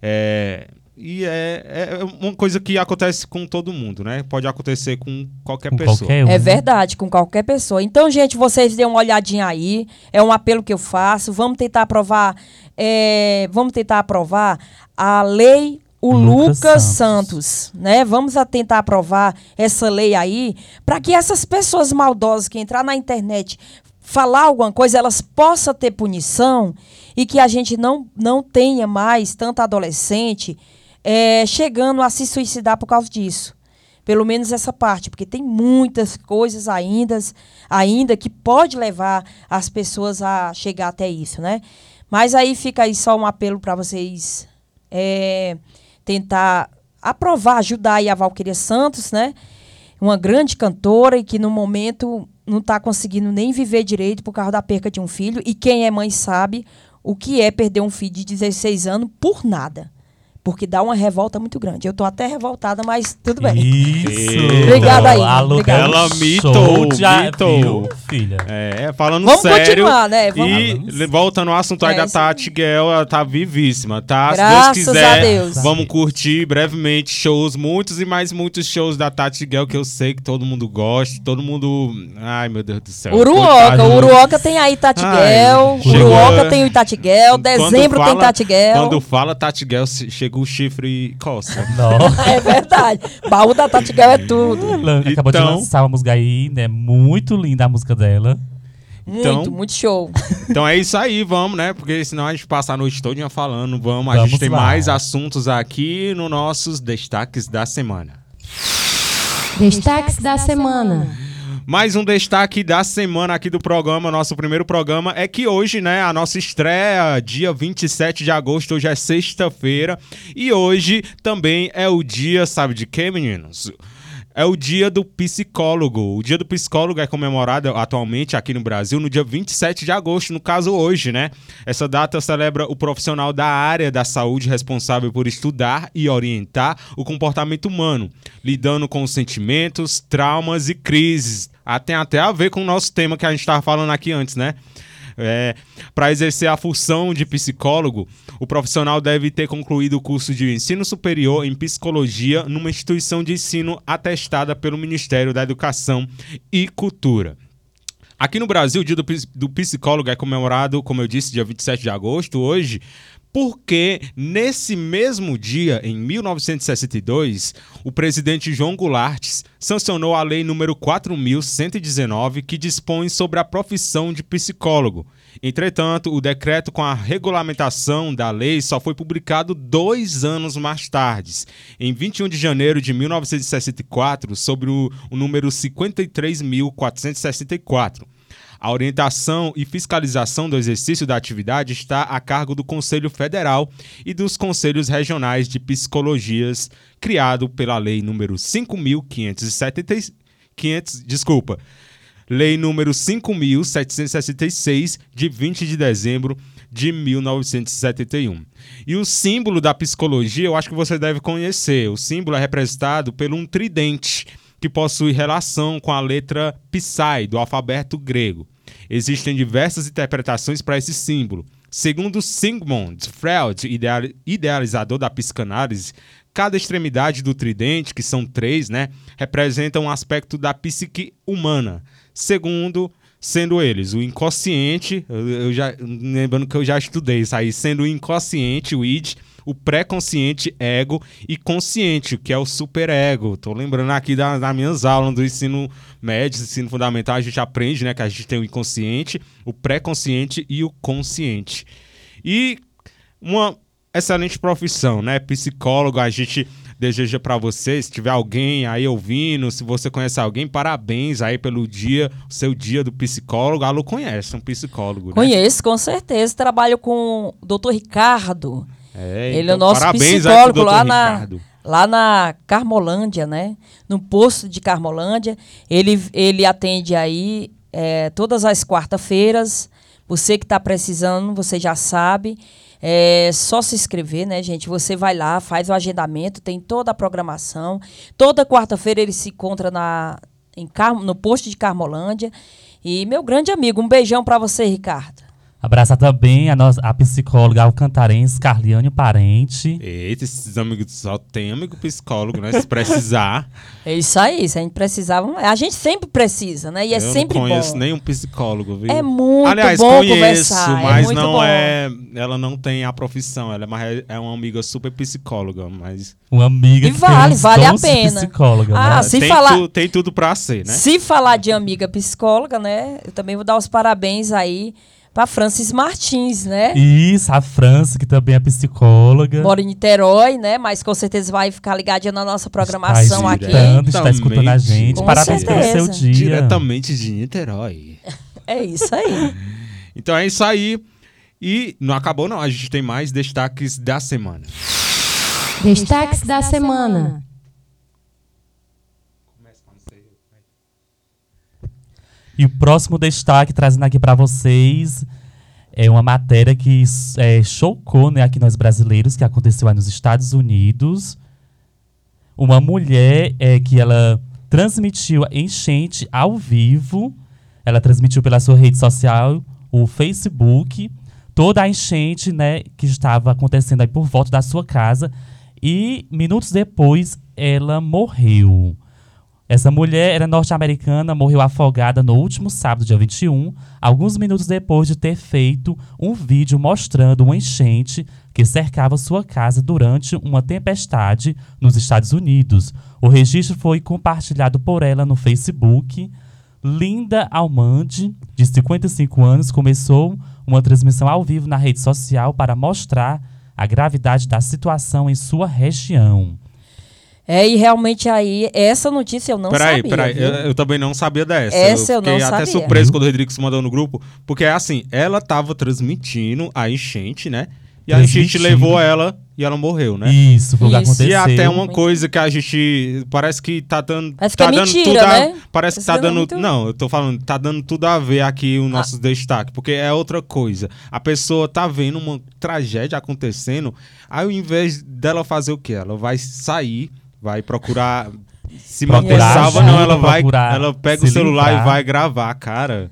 É, e é, é, uma coisa que acontece com todo mundo, né? Pode acontecer com qualquer com pessoa. Qualquer um. É verdade, com qualquer pessoa. Então, gente, vocês dêem uma olhadinha aí. É um apelo que eu faço. Vamos tentar aprovar. É, vamos tentar aprovar a lei o Lucas, Lucas Santos. Santos. né? Vamos tentar aprovar essa lei aí para que essas pessoas maldosas que entrar na internet falar alguma coisa, elas possam ter punição e que a gente não, não tenha mais tanto adolescente é, chegando a se suicidar por causa disso. Pelo menos essa parte, porque tem muitas coisas ainda, ainda que pode levar as pessoas a chegar até isso, né? Mas aí fica aí só um apelo para vocês é, tentar aprovar, ajudar aí a Valquíria Santos, né? Uma grande cantora e que no momento não está conseguindo nem viver direito por causa da perca de um filho. E quem é mãe sabe o que é perder um filho de 16 anos por nada. Porque dá uma revolta muito grande. Eu tô até revoltada, mas tudo bem. Isso. Obrigada aí, obrigada. Ela mitou, mitou. filha. É, falando Vamos sério. continuar, né? Vamos- E le- voltando ao assunto aí É, da isso Tati Gell, ela tá vivíssima, tá? Graças Se Deus quiser, a Deus. vamos curtir brevemente shows, muitos e mais muitos shows da Tati Gell que eu sei que todo mundo gosta, todo mundo. Ai, meu Deus do céu. Uruoca, Uruoca tem aí Tati Gel, chegou- Uruoca tem o Tati Gel, dezembro tem fala- Tati Gel. Quando fala Tati Gell, se- o chifre e coça. [LAUGHS] Não. É verdade. Baú da Tati Gel é tudo. Lan- Acabou de Então- lançar uma música aí, né? Muito linda a música dela. Muito, Então- muito show. [LAUGHS] Então é isso aí, vamos, né? Porque senão a gente passa a noite toda falando. Vamos, a Vamos gente tem lá. mais assuntos aqui nos nossos destaques da semana. Destaques da semana. Mais um destaque da semana aqui do programa, nosso primeiro programa, é que hoje, né, a nossa estreia, dia 27 de agosto, hoje é sexta-feira, e hoje também é o dia, sabe de quê, meninos? É o dia do psicólogo. O dia do psicólogo é comemorado atualmente aqui no Brasil no dia 27 de agosto, no caso hoje, né? Essa data celebra o profissional da área da saúde responsável por estudar e orientar o comportamento humano, lidando com os sentimentos, traumas e crises. Ah, tem até a ver com o nosso tema que a gente estava falando aqui antes, né? É, Para exercer a função de psicólogo, o profissional deve ter concluído o curso de ensino superior em psicologia numa instituição de ensino atestada pelo Ministério da Educação e Cultura. Aqui no Brasil, o dia do, do psicólogo é comemorado, como eu disse, dia 27 de agosto, hoje, porque nesse mesmo dia, em 1962, o presidente João Goulart sancionou a lei número 4119, que dispõe sobre a profissão de psicólogo. Entretanto, o decreto com a regulamentação da lei só foi publicado dois anos mais tarde, em 21 de janeiro de 1964, sobre o, número 53.464. A orientação e fiscalização do exercício da atividade está a cargo do Conselho Federal e dos Conselhos Regionais de Psicologias, criado pela Lei número 5.570, 500, desculpa, Lei número 5.766, de 20 de dezembro de 1971. E o símbolo da psicologia, eu acho que você deve conhecer. O símbolo é representado por um tridente, que possui relação com a letra Psi do alfabeto grego. Existem diversas interpretações para esse símbolo. Segundo Sigmund Freud, ideal- idealizador da psicanálise, cada extremidade do tridente, que são três, né, representa um aspecto da psique humana. Segundo, sendo eles o inconsciente, eu já lembrando que eu já estudei isso aí, sendo o inconsciente, o id, o pré-consciente, ego, e consciente, que é o superego. Tô lembrando aqui da- das minhas aulas do ensino médio, ensino fundamental, a gente aprende, né, que a gente tem o inconsciente, o pré-consciente e o consciente. E uma excelente profissão, né? Psicólogo, a gente deseja para você, se tiver alguém aí ouvindo, se você conhece alguém, parabéns aí pelo dia, seu dia do psicólogo. Alô, conhece um psicólogo, né? Conheço, com certeza. Trabalho com o doutor Ricardo. É, Ele é então, o nosso psicólogo lá na, lá na Carmolândia, né? No posto de Carmolândia. Ele, ele atende aí é, todas as quarta-feiras. Você que está precisando, você já sabe. É só se inscrever, né, gente? Você vai lá, faz o agendamento, tem toda a programação. Toda quarta-feira ele se encontra na, em Car- no posto de Carmolândia. E meu grande amigo, um beijão para você, Ricardo. Abraçar também a, nossa, a psicóloga alcantarense Carliane Parente. Eita, esses amigos só tem amigo psicólogo, né? Se precisar. [LAUGHS] É isso aí, se a gente precisava. A gente sempre precisa, né? E é eu sempre não conheço bom. nenhum psicólogo, viu? É muito Aliás, bom conheço, conversar. mas é não bom. é. Ela não tem a profissão, ela é, mais, é uma amiga super psicóloga, mas. Uma amiga E que vale, vale a pena. psicóloga, Ah, né? se tem, falar- tu- tem tudo pra ser, né? Se falar de amiga psicóloga, né? Eu também vou dar os parabéns aí pra Francis Martins, né? Isso, a França, que também é psicóloga. Mora em Niterói, né? Mas com certeza vai ficar ligadinha na nossa programação está aqui. escutando, está escutando a gente. Com Parabéns pelo seu certeza. dia. Diretamente de Niterói. [LAUGHS] É isso aí. [LAUGHS] Então é isso aí. E não acabou, não. A gente tem mais destaques da semana. Destaques da semana. E o próximo destaque trazendo aqui para vocês é uma matéria que é, chocou né, aqui nós brasileiros, que aconteceu aí nos Estados Unidos. Uma mulher é, que ela transmitiu enchente ao vivo, ela transmitiu pela sua rede social, o Facebook, toda a enchente né, que estava acontecendo aí por volta da sua casa. E minutos depois ela morreu. Essa mulher era norte-americana, morreu afogada no último sábado, dia 21, alguns minutos depois de ter feito um vídeo mostrando uma enchente que cercava sua casa durante uma tempestade nos Estados Unidos. O registro foi compartilhado por ela no Facebook. Linda Almande, de 55 anos, começou uma transmissão ao vivo na rede social para mostrar a gravidade da situação em sua região. É, e realmente aí, essa notícia eu não peraí, sabia. Peraí, peraí, eu, eu, também não sabia dessa. Essa eu, eu não sabia. até surpreso quando o Rodrigues mandou no grupo, porque é assim, ela tava transmitindo a enchente, né? E a enchente levou ela e ela morreu, né? Isso, foi o que aconteceu. E até uma coisa que a gente. Parece que tá dando. Parece tá que é dando mentira, tudo a, né? Parece que tá dando. Muito... Não, eu tô falando, tá dando tudo a ver aqui o nosso ah. destaque, porque é outra coisa. A pessoa tá vendo uma tragédia acontecendo, aí ao invés dela fazer o quê? Ela vai sair vai procurar se manter salva, não, ela vai, ela pega o celular livrar. e vai gravar, cara.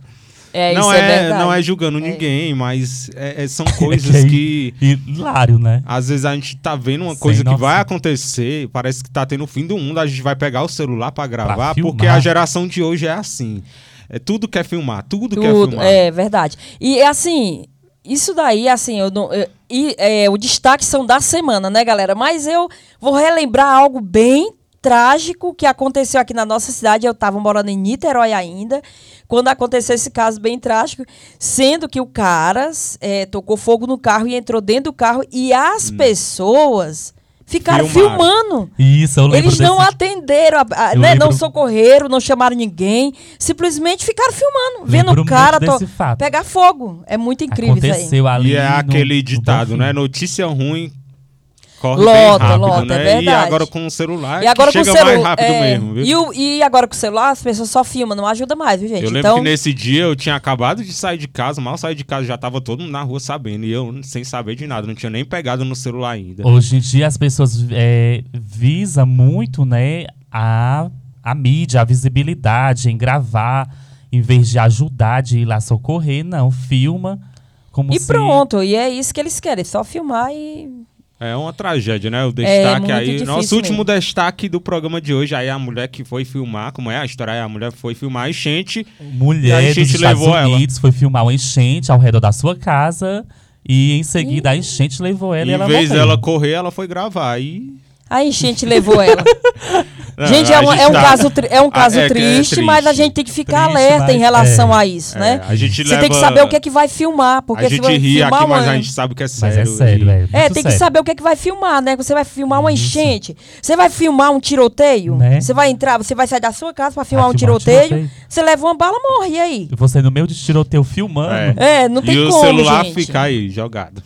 É, não é, é não é julgando é. ninguém, mas é, é são [LAUGHS] coisas é que hilário, né? Às vezes a gente tá vendo uma coisa Sem que nossa. vai acontecer, parece que tá tendo o fim do mundo, a gente vai pegar o celular para gravar, pra porque a geração de hoje é assim. É tudo quer filmar, tudo, tudo quer filmar. É verdade. E assim, isso daí, assim, eu não, eu, e é, o destaque são da semana, né, galera? Mas eu vou relembrar algo bem trágico que aconteceu aqui na nossa cidade. Eu estava morando em Niterói ainda, quando aconteceu esse caso bem trágico, sendo que o cara é, tocou fogo no carro e entrou dentro do carro e as hum. pessoas Ficaram Filmaram. filmando. Isso, eu lembro Eles não desse... atenderam, a, a, né, lembro... não socorreram, não chamaram ninguém. Simplesmente ficaram filmando, vendo o cara to... pegar fogo. É muito incrível Aconteceu isso aí. Ali e é no, aquele ditado, né? Notícia ruim corre lota, rápido, lota, né? é verdade. E agora com o celular e agora chega com o celu... mais rápido é... mesmo, viu? E, o, e agora com o celular as pessoas só filmam, não ajuda mais, viu, gente? Eu lembro então... que nesse dia eu tinha acabado de sair de casa, mal sair de casa, já tava todo mundo na rua sabendo, e eu sem saber de nada, não tinha nem pegado no celular ainda. Hoje em dia as pessoas é, visam muito, né, a, a mídia, a visibilidade, em gravar, em vez de ajudar, de ir lá socorrer, não, filma como E se... pronto, e é isso que eles querem, só filmar e é uma tragédia, né? O destaque é aí. Nosso último mesmo. destaque do programa de hoje aí a mulher que foi filmar, como é a história? A mulher foi filmar a enchente. Mulher a enchente dos levou Unidos ela. foi filmar uma enchente ao redor da sua casa e em seguida a enchente levou ela e, e ela Em vez dela correr, ela foi gravar e a enchente levou ela. [LAUGHS] Não, gente, é um, é um tá... caso, é um caso é, triste, é triste, mas a gente tem que ficar triste, alerta em relação é, a isso, né? A gente Você leva... tem que saber o que é que vai filmar. Porque a gente ri aqui, uma... mas a gente sabe que é sério. Mas é sério, é. É, tem sério. que saber o que é que vai filmar, né? Você vai filmar uma enchente. Você vai filmar um tiroteio. Né? Você vai entrar, você vai sair da sua casa para filmar, um, filmar tiroteio, um tiroteio. Você leva uma bala, morre, e aí? Você no meio de tiroteio filmando. É, não tem e como, E o celular gente. fica aí, jogado.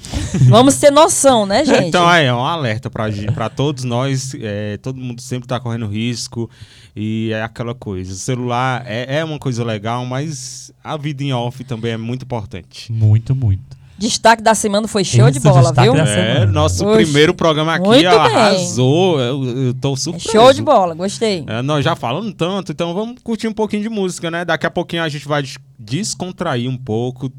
Vamos ter noção, né, [LAUGHS] gente? Então, aí, é um alerta pra todos nós é, todo mundo sempre está correndo risco e é aquela coisa. O celular é, é uma coisa legal, mas a vida em off também é muito importante. Muito, muito. Destaque da semana foi show Esse de bola, viu? É, nosso Oxe, primeiro programa aqui ó, arrasou. Eu, eu tô surpreso. show de bola, gostei. É, nós já falamos tanto, então vamos curtir um pouquinho de música, né? Daqui a pouquinho a gente vai descontrair um pouco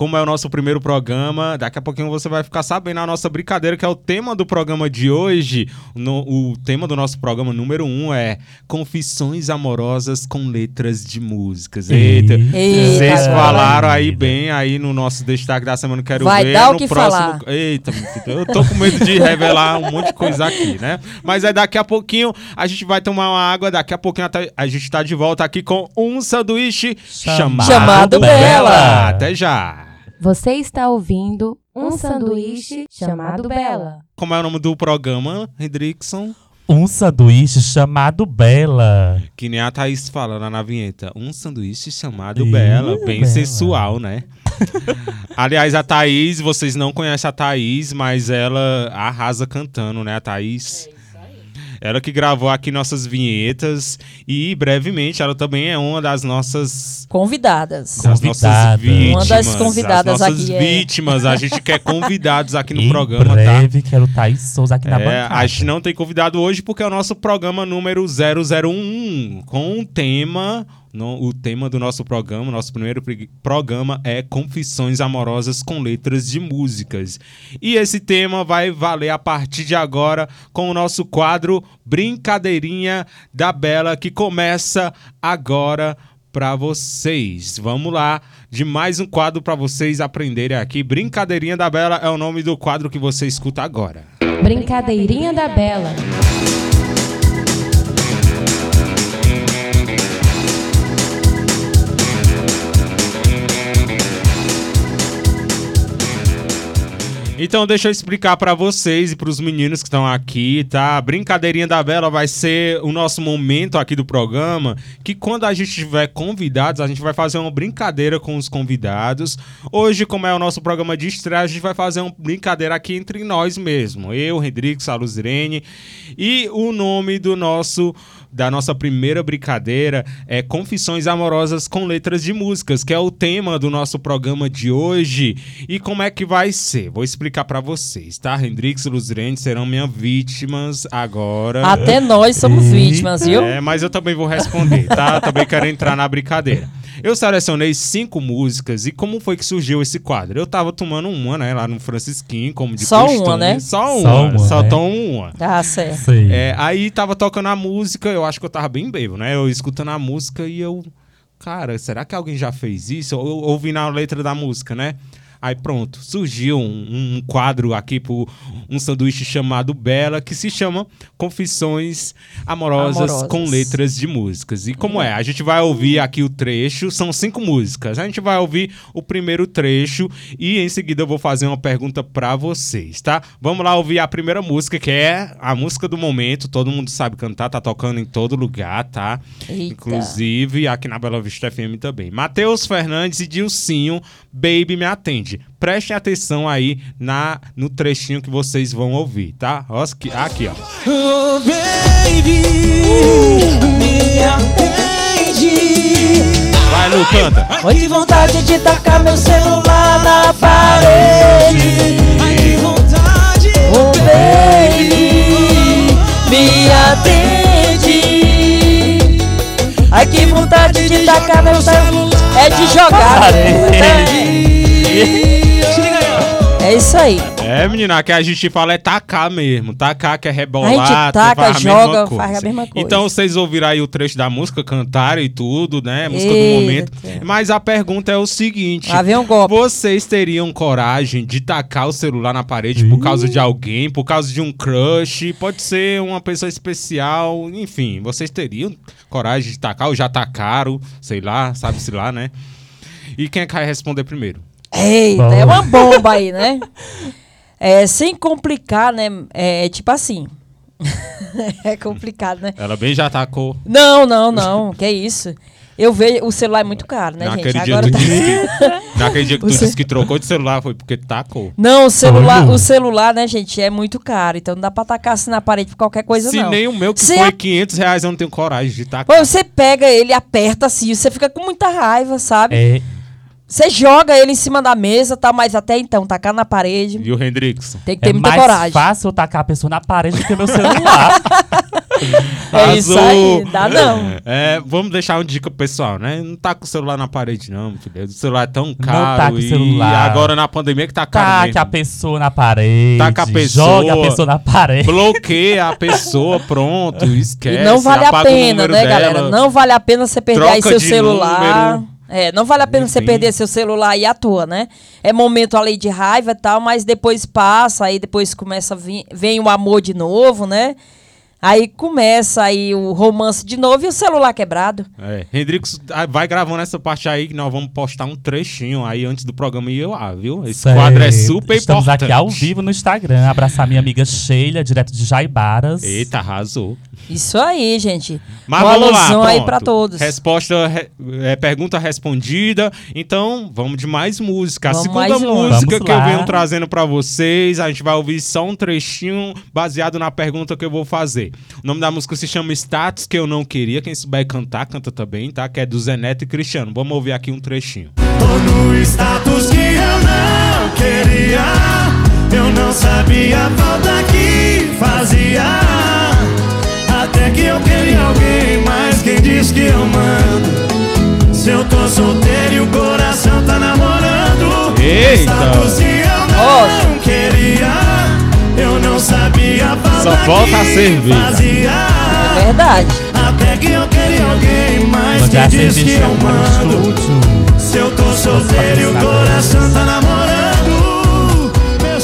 como é o nosso primeiro programa, daqui a pouquinho você vai ficar sabendo a nossa brincadeira, que é o tema do programa de hoje. No, o tema do nosso programa número um é Confissões Amorosas com Letras de Músicas. Eita, Eita vocês falaram aí bem aí no nosso destaque da semana, quero vai ver. Dar no o que próximo. Falar. Eita, eu tô com medo de revelar um monte de coisa aqui, né? Mas é daqui a pouquinho a gente vai tomar uma água, daqui a pouquinho a gente tá de volta aqui com um sanduíche chamado, chamado Bela. Bela. Até já. Você está ouvindo um sanduíche chamado Bela. Como é o nome do programa, Hendrickson? Um sanduíche chamado Bela. Que nem a Thaís fala lá na vinheta. Um sanduíche chamado Bela. Bem Bela. sensual, né? [LAUGHS] Aliás, a Thaís, vocês não conhecem a Thaís, mas ela arrasa cantando, né, a Thaís? Ela que gravou aqui nossas vinhetas e brevemente ela também é uma das nossas Convidadas. das nossas vítimas. Uma das convidadas as nossas aqui é- vítimas. A gente quer convidados aqui no em programa, tá? breve, quero Thaís Souza aqui na É, bancada. a gente não tem convidado hoje porque é o nosso programa número 001 com um tema. O tema do nosso programa, nosso primeiro pri- programa é Confissões Amorosas com Letras de Músicas. E esse tema vai valer a partir de agora com o nosso quadro Brincadeirinha da Bela, que começa agora para vocês. Vamos lá, de mais um quadro para vocês aprenderem aqui. Brincadeirinha da Bela é o nome do quadro que você escuta agora. Brincadeirinha da Bela. Então deixa eu explicar pra vocês e pros meninos que estão aqui, tá? Brincadeirinha da Bela vai ser o nosso momento aqui do programa, que quando a gente tiver convidados, a gente vai fazer uma brincadeira com os convidados. Hoje, como é o nosso programa de estreia, a gente vai fazer uma brincadeira aqui entre nós mesmo. Eu, Rodrigues, a Luzirene. E o nome do nosso da nossa primeira brincadeira é Confissões Amorosas com Letras de Músicas, que é o tema do nosso programa de hoje. E como é que vai ser? Vou explicar pra vocês, tá? Hendrix e Luzirene serão minhas vítimas agora. Até nós somos Eita. vítimas, viu? É, mas eu também vou responder, tá? Eu também quero entrar na brincadeira. Eu selecionei cinco músicas e como foi que surgiu esse quadro? Eu tava tomando uma, né, lá no Francisquinho, como de Só costume. uma, né? Só uma, Só uma, só né? tomo uma. Tá certo. É, aí tava tocando a música, eu acho que eu tava bem bebo, né? Eu escutando a música e eu. Cara, será que alguém já fez isso? Eu ouvi na letra da música, né? Aí pronto, surgiu um, um quadro aqui por um sanduíche chamado Bela, que se chama Confissões Amorosas, Amorosas. com Letras de Músicas. E como é? A gente vai ouvir aqui o trecho, são cinco músicas. A gente vai ouvir o primeiro trecho e em seguida eu vou fazer uma pergunta pra vocês, tá? Vamos lá ouvir a primeira música, que é a música do momento. Todo mundo sabe cantar, tá tocando em todo lugar, tá? Eita. Inclusive aqui na Bela Vista FM também. Matheus Fernandes e Dilcinho, Baby Me Atende. Prestem atenção aí na, no trechinho que vocês vão ouvir, tá? Aqui, aqui, ó. Oh, baby, me atende. Vai, Lu, canta. Ai, que vontade de tacar meu celular na parede. Ai, que vontade. Oh, baby, me atende. Ai, que vontade de tacar meu celular. É de jogar. Aí, ó. [LAUGHS] É isso aí. É, menina, que a gente fala é tacar mesmo. Tacar que é rebolar. A gente taca, faz a joga, mesma coisa. faz a mesma coisa. Então vocês ouviram aí o trecho da música, cantaram e tudo, né? Música do Eita. momento. Mas a pergunta é o seguinte: um golpe. vocês teriam coragem de tacar o celular na parede por causa de alguém, por causa de um crush? Pode ser uma pessoa especial, enfim. Vocês teriam coragem de tacar ou já tacaram, sei lá, sabe-se lá, né? E quem é que vai responder primeiro? Eita, Bom. é uma bomba aí, né? [LAUGHS] É, sem complicar, né? É tipo assim. [LAUGHS] é complicado, né? Ela bem já tacou. Não, não, não. que isso? Eu vejo. O celular é muito caro, né, Naquele gente? dia, Agora tu tá- disse que, [LAUGHS] naquele dia que tu Você- disse que trocou de celular foi porque tacou. Não, o celular, o celular, né, gente, é muito caro. Então não dá pra tacar assim na parede por qualquer coisa, Se não. nem o meu que Você foi a- 500 reais eu não tenho coragem de tacar. Pô, você pega ele, aperta assim, você fica com muita raiva, sabe? É, Você joga ele em cima da mesa, tá? Mas até então, tacar na parede, E o Hendrix? tem que ter é muita mais coragem. fácil eu tacar a pessoa na parede do que meu celular. [LAUGHS] É isso aí, dá não. É, vamos deixar uma dica pro pessoal, né? Não tá com o celular na parede, não, meu filho. O celular é tão caro. taca o e celular. agora na pandemia que tá caro Taque a mesmo. pessoa na parede. Taca a pessoa. Joga a pessoa na parede. Bloqueia a pessoa, pronto, [LAUGHS] esquece. E não vale a o pena, né, dela. galera? Não vale a pena você perder aí seu de celular. número. É, não vale a pena você Enfim. perder seu celular aí à toa, né? É momento ali de raiva e tal, mas depois passa, aí depois começa a vir, vem o amor de novo, né? Aí começa aí o romance de novo e o celular quebrado. É, Hendrix ah, vai gravando essa parte aí que nós vamos postar um trechinho aí antes do programa e eu lá, viu? Esse Certo. quadro é super Estamos importante. aqui ao vivo no Instagram. Abraçar minha amiga Sheila, direto de Jaibaras. Eita, arrasou. Isso aí, gente. Mas um vamos lá, aí pra todos. Resposta, re- é, pergunta respondida. Então, vamos de mais música. A Vamos segunda mais uma. música Vamos que eu venho trazendo pra vocês, a gente vai ouvir só um trechinho baseado na pergunta que eu vou fazer. O nome da música se chama Status, que eu não queria. Quem souber cantar, canta também, tá? Que é do Zeneto e Cristiano. Vamos ouvir aqui um trechinho. Tô no status que eu não queria. Eu não sabia a falta que fazia. Até que eu queria alguém, mas quem diz que eu mando? Se eu tô solteiro e o coração tá namorando. Eita! Status que eu não queria. Eu não sabia a Só falta a que cerveja. É verdade. Até que eu queria alguém, mas quem a diz que eu o mando? Se eu tô solteiro e o coração tá namorando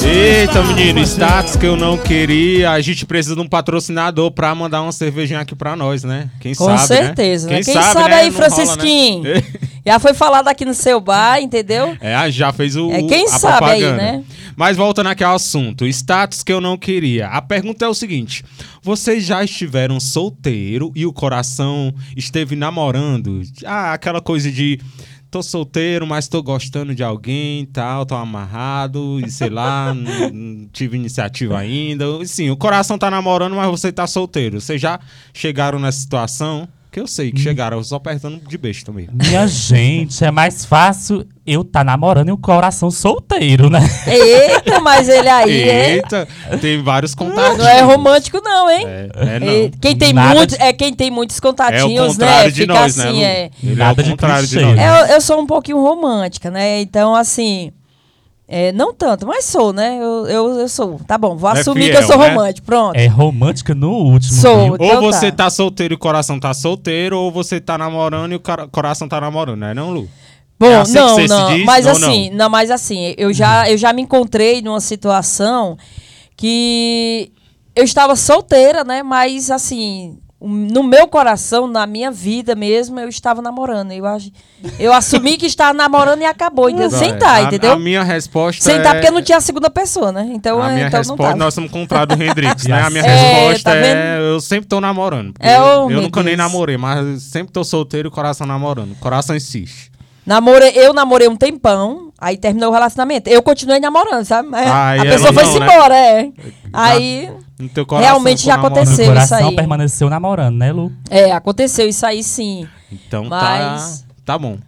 Eita, menino, status que eu não queria. A gente precisa de um patrocinador pra mandar uma cervejinha aqui pra nós, né? Quem Com sabe, certeza, né? Quem, Quem sabe, sabe né? aí, Não rola, Francisquinho? né? [LAUGHS] Já foi falado aqui no seu bar, entendeu? É, já fez o, É, quem sabe aí, propaganda. né? Mas voltando aqui ao assunto, status que eu não queria. A pergunta é o seguinte: vocês já estiveram solteiro e o coração esteve namorando? Ah, aquela coisa de tô solteiro, mas tô gostando de alguém tal, tô amarrado e sei lá, [LAUGHS] não, não tive iniciativa ainda. Sim, o coração tá namorando, mas você tá solteiro. Vocês já chegaram nessa situação? Que eu sei que chegaram, eu só apertando de besta mesmo. Minha gente, é mais fácil eu tá namorando e o coração solteiro, né? Eita, mas ele aí é, Eita, tem vários contatos. não é romântico não, hein? É, é não. Quem tem Nada muitos, de- é quem tem muitos É o contatinhos, contrário né? de Fica nós, assim, né? É. Nada é o de contrário de clichê. nós. Eu, eu sou um pouquinho romântica, né? Então, assim. É, não tanto, mas sou, né? Eu, eu, eu sou. Tá bom, vou É assumir fiel, que eu sou né? romântico. Pronto. É romântica no último. Sou. Então Ou você tá. tá. solteiro e o coração tá solteiro, ou você tá namorando e o cara- coração tá namorando, não é não, Lu? Bom, É assim não, não. diz? Mas Não, assim, não. mas assim, eu já, eu já me encontrei numa situação que eu estava solteira, né? Mas assim, no meu coração, na minha vida mesmo, eu estava namorando. Eu, eu assumi que estava namorando e acabou, entendeu? Sem Vai. tá, A- entendeu? A minha resposta Sem é... tá, porque não tinha a segunda pessoa, né? Então, A é, minha então não resposta, tava. nós somos contrário do Hendrix, [LAUGHS] né? A minha É, resposta tá é, eu sempre tô namorando. É, eu meu nunca nem namorei, mas sempre tô solteiro e o coração namorando. O coração insiste. Namorei, eu namorei um tempão, aí terminou o relacionamento. Eu continuei namorando, sabe? Aí a ela pessoa não, foi-se né? embora, é. Aí, No teu coração Realmente já aconteceu. Isso coração aí. permaneceu namorando, né, Lu? é, aconteceu isso aí sim. Então Mas- tá, tá bom.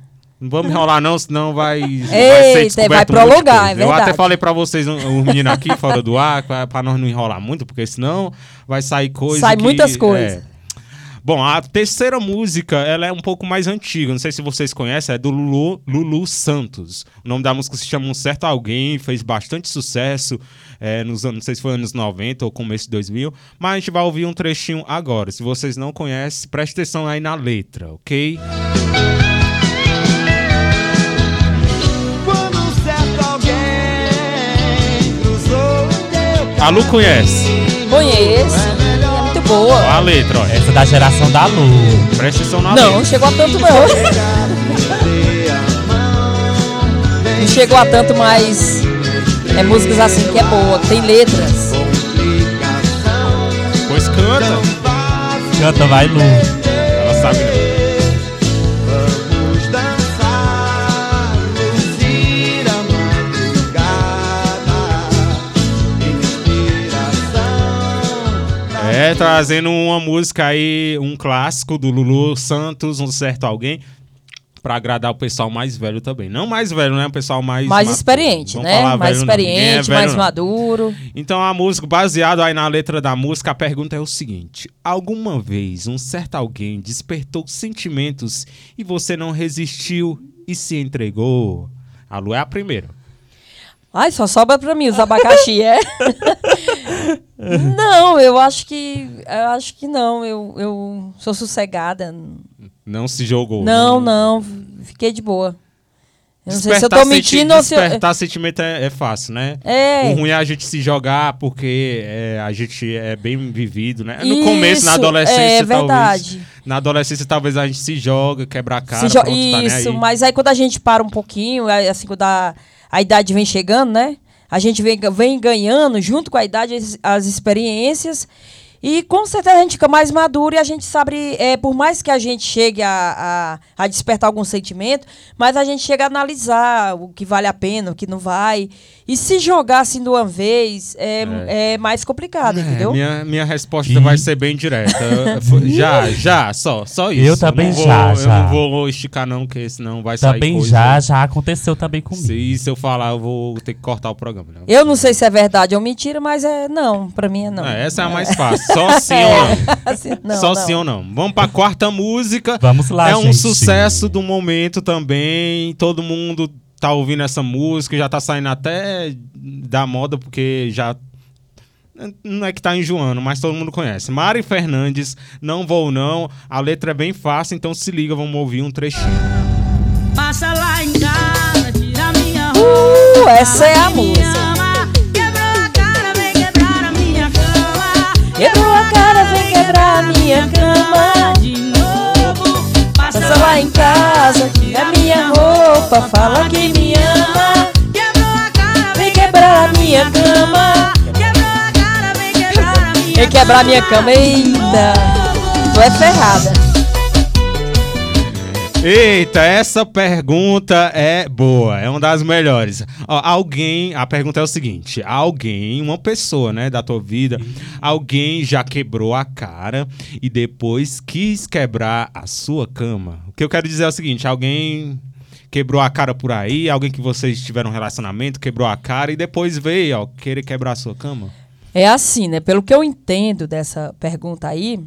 Não vamos enrolar não, senão vai, vai ser Eita, vai de prolongar, é Eu até verdade. falei pra vocês, os meninos aqui fora do ar, pra, pra nós não enrolar muito, porque senão vai sair coisa Sai que- muitas coisas. é. Bom, a terceira música, ela é um pouco mais antiga, não sei se vocês conhecem, é do Lulu, Lulu Santos. O nome da música se chama Um Certo Alguém, fez bastante sucesso é, nos anos, não sei se foi anos 90 ou começo de 2000, mas a gente vai ouvir um trechinho agora. Se vocês não conhecem, preste atenção aí na letra, ok? Quando um certo alguém cruzou o teu A Lu conhece. Conheço. Boa. Ó a letra, olha. Essa é da geração da Lu. Preste atenção na Não, letra. chegou a tanto não. Não chegou a tanto, mas é músicas assim que é boa, que tem letras. Pois canta. Canta, vai, Lu. É, trazendo uma música aí, um clássico do Lulu Santos, um certo alguém, pra agradar o pessoal mais velho também. Não mais velho, né? O pessoal mais... Mais ma- experiente, Vamos né? Mais é experiente, velho mais não. maduro. Então a música, baseado aí na letra da música, a pergunta é o seguinte: alguma vez um certo alguém despertou sentimentos e você não resistiu e se entregou? A Lu é a primeira. Ai, só sobra pra mim os abacaxi, é? [LAUGHS] não, eu acho que. Eu acho que não. Eu, eu sou sossegada. Não se jogou. Não, não. Fiquei de boa. Eu não sei se eu tô mentindo ou se eu... Despertar sentimento é, é fácil, né? É. O ruim é a gente se jogar porque é, a gente é bem vivido, né? No começo, na Isso, adolescência, é talvez. verdade. Na adolescência, talvez a gente se joga, quebra a cara, jo- pronto, tá Isso, aí. mas aí quando a gente para um pouquinho, assim, quando a, a idade vem chegando, né? A gente vem, vem ganhando, junto com a idade, as, as experiências. E com certeza a gente fica mais maduro e a gente sabe, é, por mais que a gente chegue a, a, a despertar algum sentimento, mas a gente chega a analisar o que vale a pena, o que não vai. E se jogar assim de uma vez é, é. mais complicado, É, entendeu? minha, minha resposta E- vai ser bem direta. [LAUGHS] Já, já, só, só isso. Eu também vou, já, Eu já. não vou esticar não, porque senão vai sair Também coisa. já, já aconteceu também comigo. Se, se eu falar, eu vou ter que cortar o programa. Né? Eu não sei se é verdade ou mentira, mas é não, pra mim é não. É, essa é a mais fácil. Só sim ou não. [LAUGHS] Assim, não, Só não. sim ou não. Vamos pra quarta música. Vamos lá, É um gente. sucesso do momento também. Todo mundo tá ouvindo essa música, já tá saindo até da moda, porque já. Não é que tá enjoando, mas todo mundo conhece. Mari Fernandes, Não Vou Não. A letra é bem fácil, então se liga, vamos ouvir um trechinho. Passa lá em casa, tira minha Uh, essa é a música. Cara, vem quebrar a minha cama. De novo, passa, lá em casa, tira minha roupa, fala que me ama. Quebrou a cara, Vem quebrar a minha cama. quebrou a cara, vem quebrar a minha Vem quebrar a minha cama, eita. Tu é ferrada. Eita, essa pergunta é boa, é uma das melhores. Ó, alguém, a pergunta é o seguinte: alguém, uma pessoa, né, da tua vida, alguém já quebrou a cara e depois quis quebrar a sua cama? O que eu quero dizer é o seguinte: alguém quebrou a cara por aí, alguém que vocês tiveram um relacionamento, quebrou a cara e depois veio, ó, querer quebrar a sua cama? É assim, né? Pelo que eu entendo dessa pergunta aí,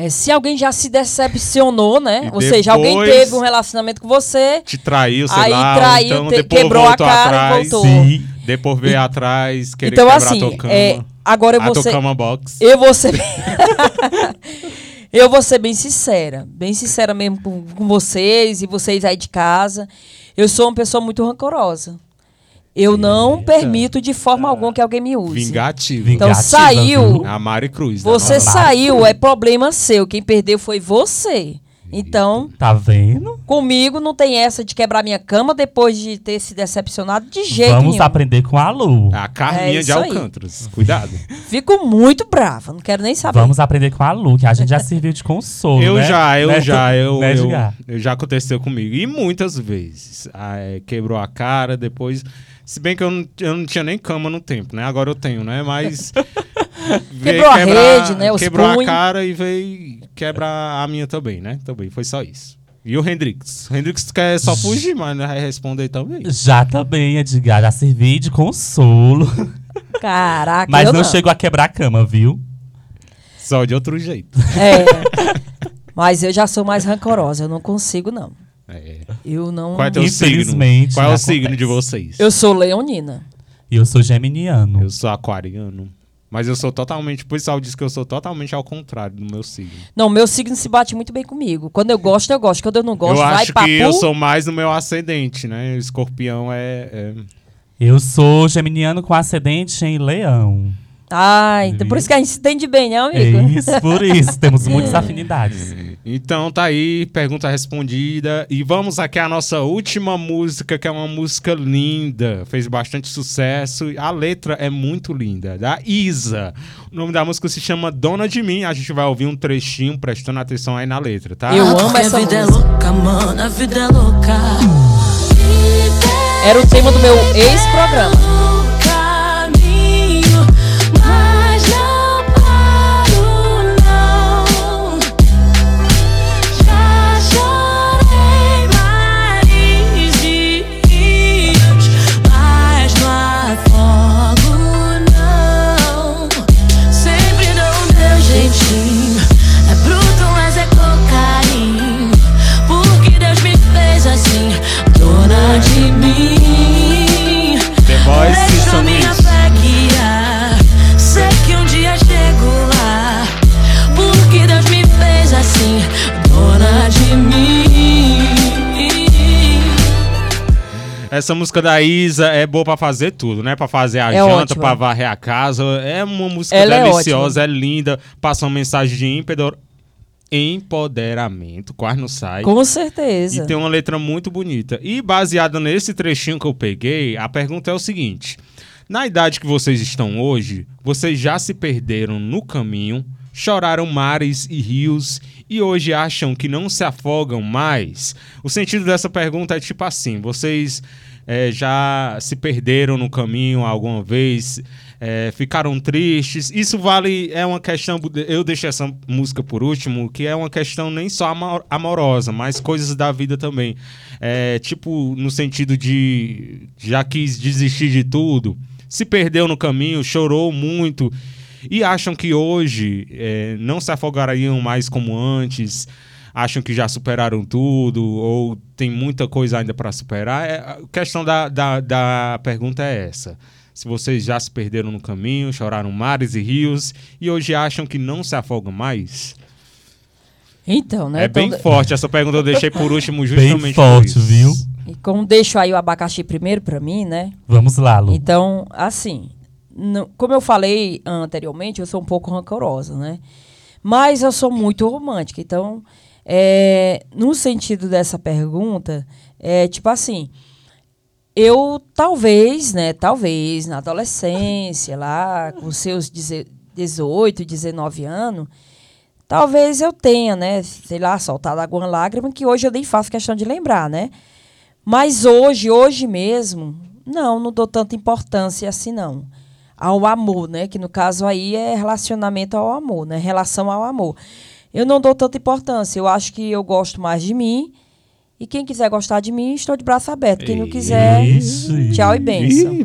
é, se alguém já se decepcionou, né? E Ou seja, alguém teve um relacionamento com você, Te traiu, sei Aí lá, ou traiu, então te- quebrou a cara e atrás, voltou. Sim. depois veio atrás, querer Então, quebrar assim, a tua cama. é, agora eu a vou tua ser- cama box. Eu vou ser. [LAUGHS] eu vou ser bem sincera. Bem sincera mesmo com, com vocês e vocês aí de casa. Eu sou uma pessoa muito rancorosa. Eu não Eita. permito de forma alguma que alguém me use. Vingativo. Então Vingativa, saiu. viu? A Mari Cruz. da Você saiu, é problema seu. Quem perdeu foi você. Então, Tá vendo? comigo não tem essa de quebrar minha cama depois de ter se decepcionado de jeito Vamos nenhum. aprender com a Lu. A Carminha É de aí. Alcântaras. Cuidado. Fico muito brava, não quero nem saber. Vamos aprender com a Lu, que a gente já serviu de consolo, eu né? já, eu Né, já, eu, né, eu, eu já aconteceu comigo. E muitas vezes. Ah, é, quebrou a cara, depois. Se bem que eu não, eu não tinha nem cama no tempo, né? Agora eu tenho, né? Mas. [LAUGHS] Quebrou a rede, né? Os Quebrou a punhos. cara e veio quebrar a minha também, né? Também, foi só isso. E o Hendrix? O Hendrix quer só fugir, mas não vai responder também. Já também, Edgar, já servi de consolo. Caraca, Mas eu não, não. chegou a quebrar a cama, viu? Só de outro jeito. É. Mas eu já sou mais rancorosa, eu não consigo, não. É. Eu não. Qual é teu signo? Infelizmente, Qual é o já signo acontece. de vocês? Eu sou leonina. E eu sou geminiano. Eu sou aquariano. Mas eu sou totalmente. O pessoal diz que eu sou totalmente ao contrário do meu signo. Não, meu signo se bate muito bem comigo. Quando eu gosto, eu gosto. Quando eu não gosto, eu vai acho papo. que eu sou mais no meu ascendente, né? O escorpião é. é- Eu sou geminiano com ascendente em leão. Ah, então por isso que a gente se entende bem, né, É amigo? isso, por isso. [LAUGHS] Temos muitas afinidades. Então tá aí, pergunta respondida. E vamos aqui à nossa última música, que é uma música linda. Fez bastante sucesso. A letra é muito linda, da Isa. O nome da música se chama Dona de Mim. A gente vai ouvir um trechinho, prestando atenção aí na letra, tá? Eu amo essa a vida é música. louca, mano, a vida é louca. Era o tema do meu ex-programa. Essa música da Isa é boa pra fazer tudo, né? Pra fazer a É janta, pra varrer a casa. É uma música Ela é deliciosa, é, linda. Passa uma mensagem de empedo- empoderamento, quase não sai. Com certeza. E tem uma letra muito bonita. E baseada nesse trechinho que eu peguei, a pergunta é o seguinte: Na idade que vocês estão hoje, vocês já se perderam no caminho, choraram mares e rios e hoje acham que não se afogam mais? O sentido dessa pergunta é tipo assim: vocês eh, já se perderam no caminho alguma vez? eh, ficaram tristes. Isso vale, é uma questão. Eu deixei essa música por último, que é uma questão nem só amo- amorosa, mas coisas da vida também. É, tipo, no sentido de já quis desistir de tudo, se perdeu no caminho, chorou muito. E acham que hoje eh, não se afogariam mais como antes, acham que já superaram tudo, ou tem muita coisa ainda para superar. É, a questão da, da, da pergunta é essa. Se vocês já se perderam no caminho, choraram mares e rios, e hoje acham que não se afogam mais? Então, né? É bem então, forte. Essa pergunta eu deixei por último [LAUGHS] justamente Bem por forte, isso. viu? E como deixo aí o abacaxi primeiro pra mim, né? Vamos lá, Lu. Então, assim, no- como eu falei anteriormente, eu sou um pouco rancorosa, né? Mas eu sou muito romântica. Então, é, no sentido dessa pergunta, é tipo assim, eu talvez, né? Talvez na adolescência, lá com seus deze- 18, 19 anos, talvez eu tenha, né? Sei lá, soltado alguma lágrima que hoje eu nem faço questão de lembrar, né? Mas hoje, hoje mesmo, não, não dou tanta importância assim, não. Ao amor, né? Que no caso aí é relacionamento ao amor, né? Relação ao amor. Eu não dou tanta importância. Eu acho que eu gosto mais de mim. E quem quiser gostar de mim, estou de braço aberto. Quem não quiser, Ixi. tchau e benção.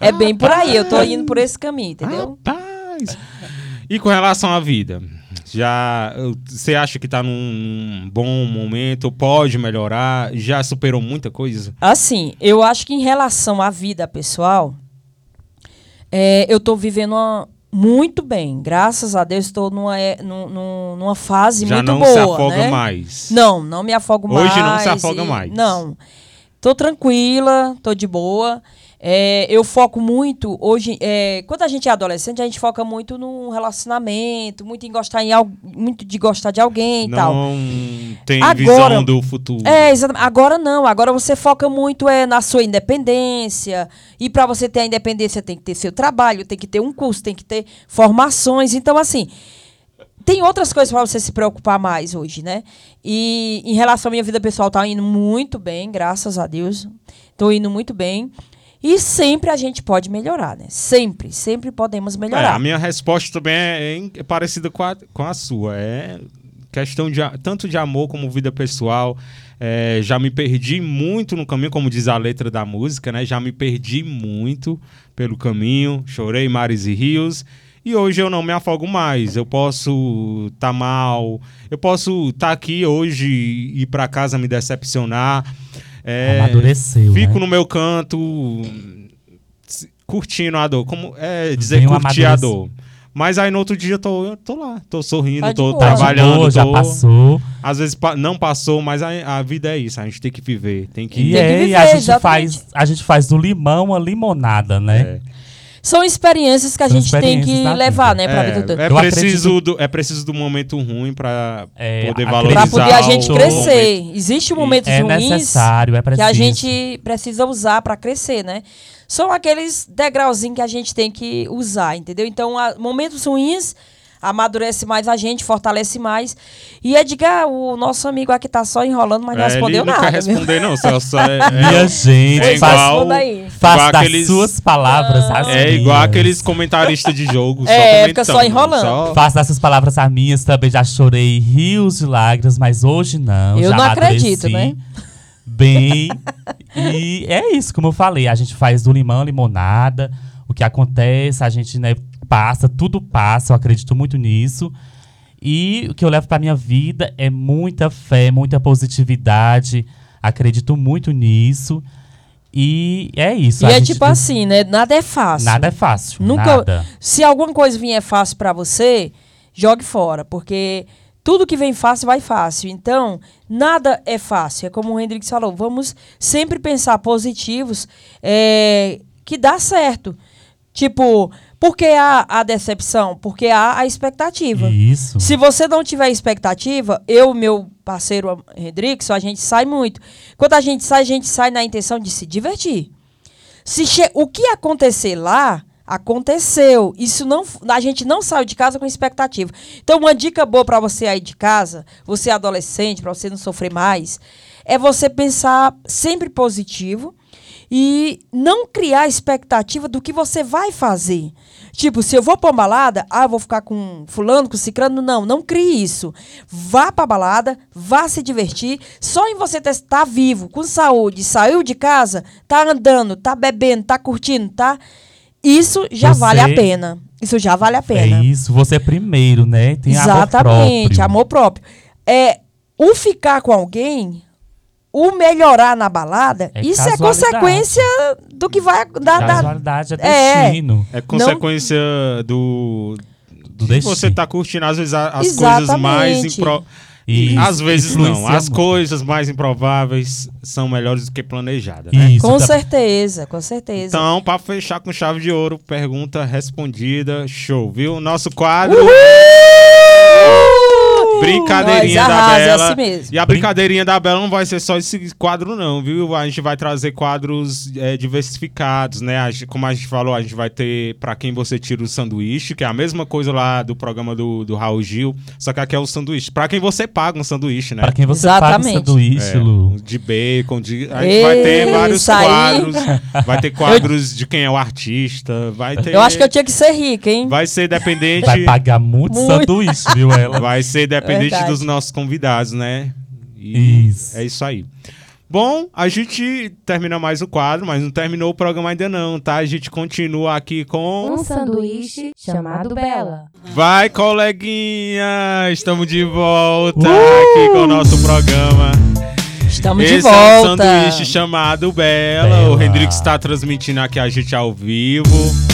É bem por aí. Eu tô indo por esse caminho, entendeu? Rapaz. E com relação à vida? Já você acha que tá num bom momento? Pode melhorar? Já superou muita coisa? Assim, eu acho que em relação à vida pessoal, é, eu estou vivendo uma- muito bem. Graças a Deus, estou numa, é, num- num- numa fase Já muito não boa. se afoga né? mais. Não, não me afogo mais. Hoje não se afoga e- mais. Não. Tô tranquila, tô de boa. É, eu foco muito hoje. é, quando a gente é adolescente, a gente foca muito no relacionamento, muito em gostar em al- muito de gostar de alguém e tal. Não tem Agora- visão do futuro. É, exatamente. Agora não. Agora você foca muito é, na sua independência. E para você ter a independência, tem que ter seu trabalho, tem que ter um curso, tem que ter formações. Então, assim, tem outras coisas para você se preocupar mais hoje, né? E em relação à minha vida pessoal, tá indo muito bem, graças a Deus. Tô indo muito bem. E sempre a gente pode melhorar, né? Sempre, sempre podemos É, melhorar. a minha resposta também é, é parecida com a, com a sua. É questão de tanto de amor como vida pessoal. É, já me perdi muito no caminho, como diz a letra da música, né? Já me perdi muito pelo caminho, chorei mares e rios. E hoje eu não me afogo mais. Eu posso estar mal, eu posso estar aqui hoje e ir para casa me decepcionar. É, Amadureceu, Fico né? no meu canto, curtindo a dor. Como é dizer Bem curtir a dor. Mas aí no outro dia eu tô, eu tô lá, tô sorrindo, Tá tô boa. Tá trabalhando, boa, já tô- passou. às vezes pa- não passou, mas a, a vida é isso, a gente tem que viver, tem que E, Tem que é, e viver, a gente exatamente. faz, a gente faz do limão uma limonada, né? É. São experiências que a São gente tem que levar, vida. né, pra vida do... É, é preciso do, é preciso do momento ruim pra É, poder valorizar. Pra poder a gente crescer. momento. Existem momentos É ruins necessário, é que preciso. a gente precisa usar para crescer, né? São aqueles degrauzinhos que a gente tem que usar, entendeu? Então, a- momentos ruins amadurece mais a gente, fortalece mais. E Edgar, o nosso amigo aqui tá só enrolando, mas não É, respondeu ele não nada. quer viu? responder, não. Só, só é, [LAUGHS] é- Minha gente, é faz, igual, faz igual das aqueles- suas palavras as é igual minhas. aqueles comentaristas de jogo. É, só fica só enrolando. só- Faço dessas palavras as minhas, também já chorei rios de lágrimas, mas hoje não. Eu já não acredito, né? Bem. e é isso, como eu falei, a gente faz do limão limonada. O que acontece, a gente né, passa, tudo passa, eu acredito muito nisso. E o que eu levo pra minha vida é muita fé, muita positividade. Acredito muito nisso. E é isso. E é tipo assim, né? Nada é fácil. Nada é fácil. Nunca. Nada. Se alguma coisa vier fácil pra você, jogue fora, porque tudo que vem fácil vai fácil. Então, nada é fácil. É como o Hendrix falou, vamos sempre pensar positivos, é, que dá certo. Tipo, por que há a decepção? Porque há a expectativa. Isso. Se você não tiver expectativa, eu, meu parceiro Hendrix, a gente sai muito. Quando a gente sai, a gente sai na intenção de se divertir. Se che- o que acontecer lá, aconteceu. Isso não, a gente não saiu de casa com expectativa. Então, uma dica boa para você aí de casa, você adolescente, para você não sofrer mais, é você pensar sempre positivo e não criar expectativa do que você vai fazer. Tipo, se eu vou pra uma balada, ah, vou ficar com fulano, com ciclano. Não, não crie isso. Vá pra balada, vá se divertir. Só em você estar vivo, com saúde, saiu de casa, tá andando, tá bebendo, tá curtindo, tá? Isso já Você- vale a pena. Isso já vale a pena. É isso, você é primeiro, né? Tem Exatamente, amor próprio. amor próprio. É, o ficar com alguém, o melhorar na balada, É isso é consequência do que vai dar. Casualidade é É. destino. É consequência do. Do de destino. Você tá curtindo, às vezes, a- as coisas mais Exatamente. impro... Isso, Às vezes não. As coisas mais improváveis são melhores do que planejadas, né? Isso, Com tá- certeza, com certeza. Então, pra fechar com chave de ouro, pergunta respondida, show, viu? Nosso quadro. Brincadeirinha Nós da arrasa, é Bela. assim mesmo. E a brincadeirinha da Bela não vai ser só esse quadro, não, viu? A gente vai trazer quadros é, diversificados, né? A gente- como a gente falou, a gente vai ter pra quem você tira o sanduíche, que é a mesma coisa lá do programa do, do Raul Gil, só que aqui é o sanduíche. Pra quem você paga um sanduíche, né? Pra quem você Exatamente. paga o sanduíche, É, Lu. de bacon, de... a gente vai ter vários Isso aí. quadros. Vai ter [LAUGHS] quadros de quem é o artista. Vai ter. Eu acho que eu tinha que ser rica, hein? Vai ser dependente. Vai pagar muito, Muito. sanduíche, viu, [LAUGHS] ela? Vai ser dependente Verdade. dos nossos convidados, né? E Isso. É isso aí. Bom, a gente termina mais o quadro, mas não terminou o programa ainda não, tá? A gente continua aqui com... Um sanduíche chamado Bela. Vai, coleguinha! Estamos de volta aqui com o nosso programa. Estamos Esse de é um volta. sanduíche chamado Bela. Bela. O Hendrix está transmitindo aqui a gente ao vivo.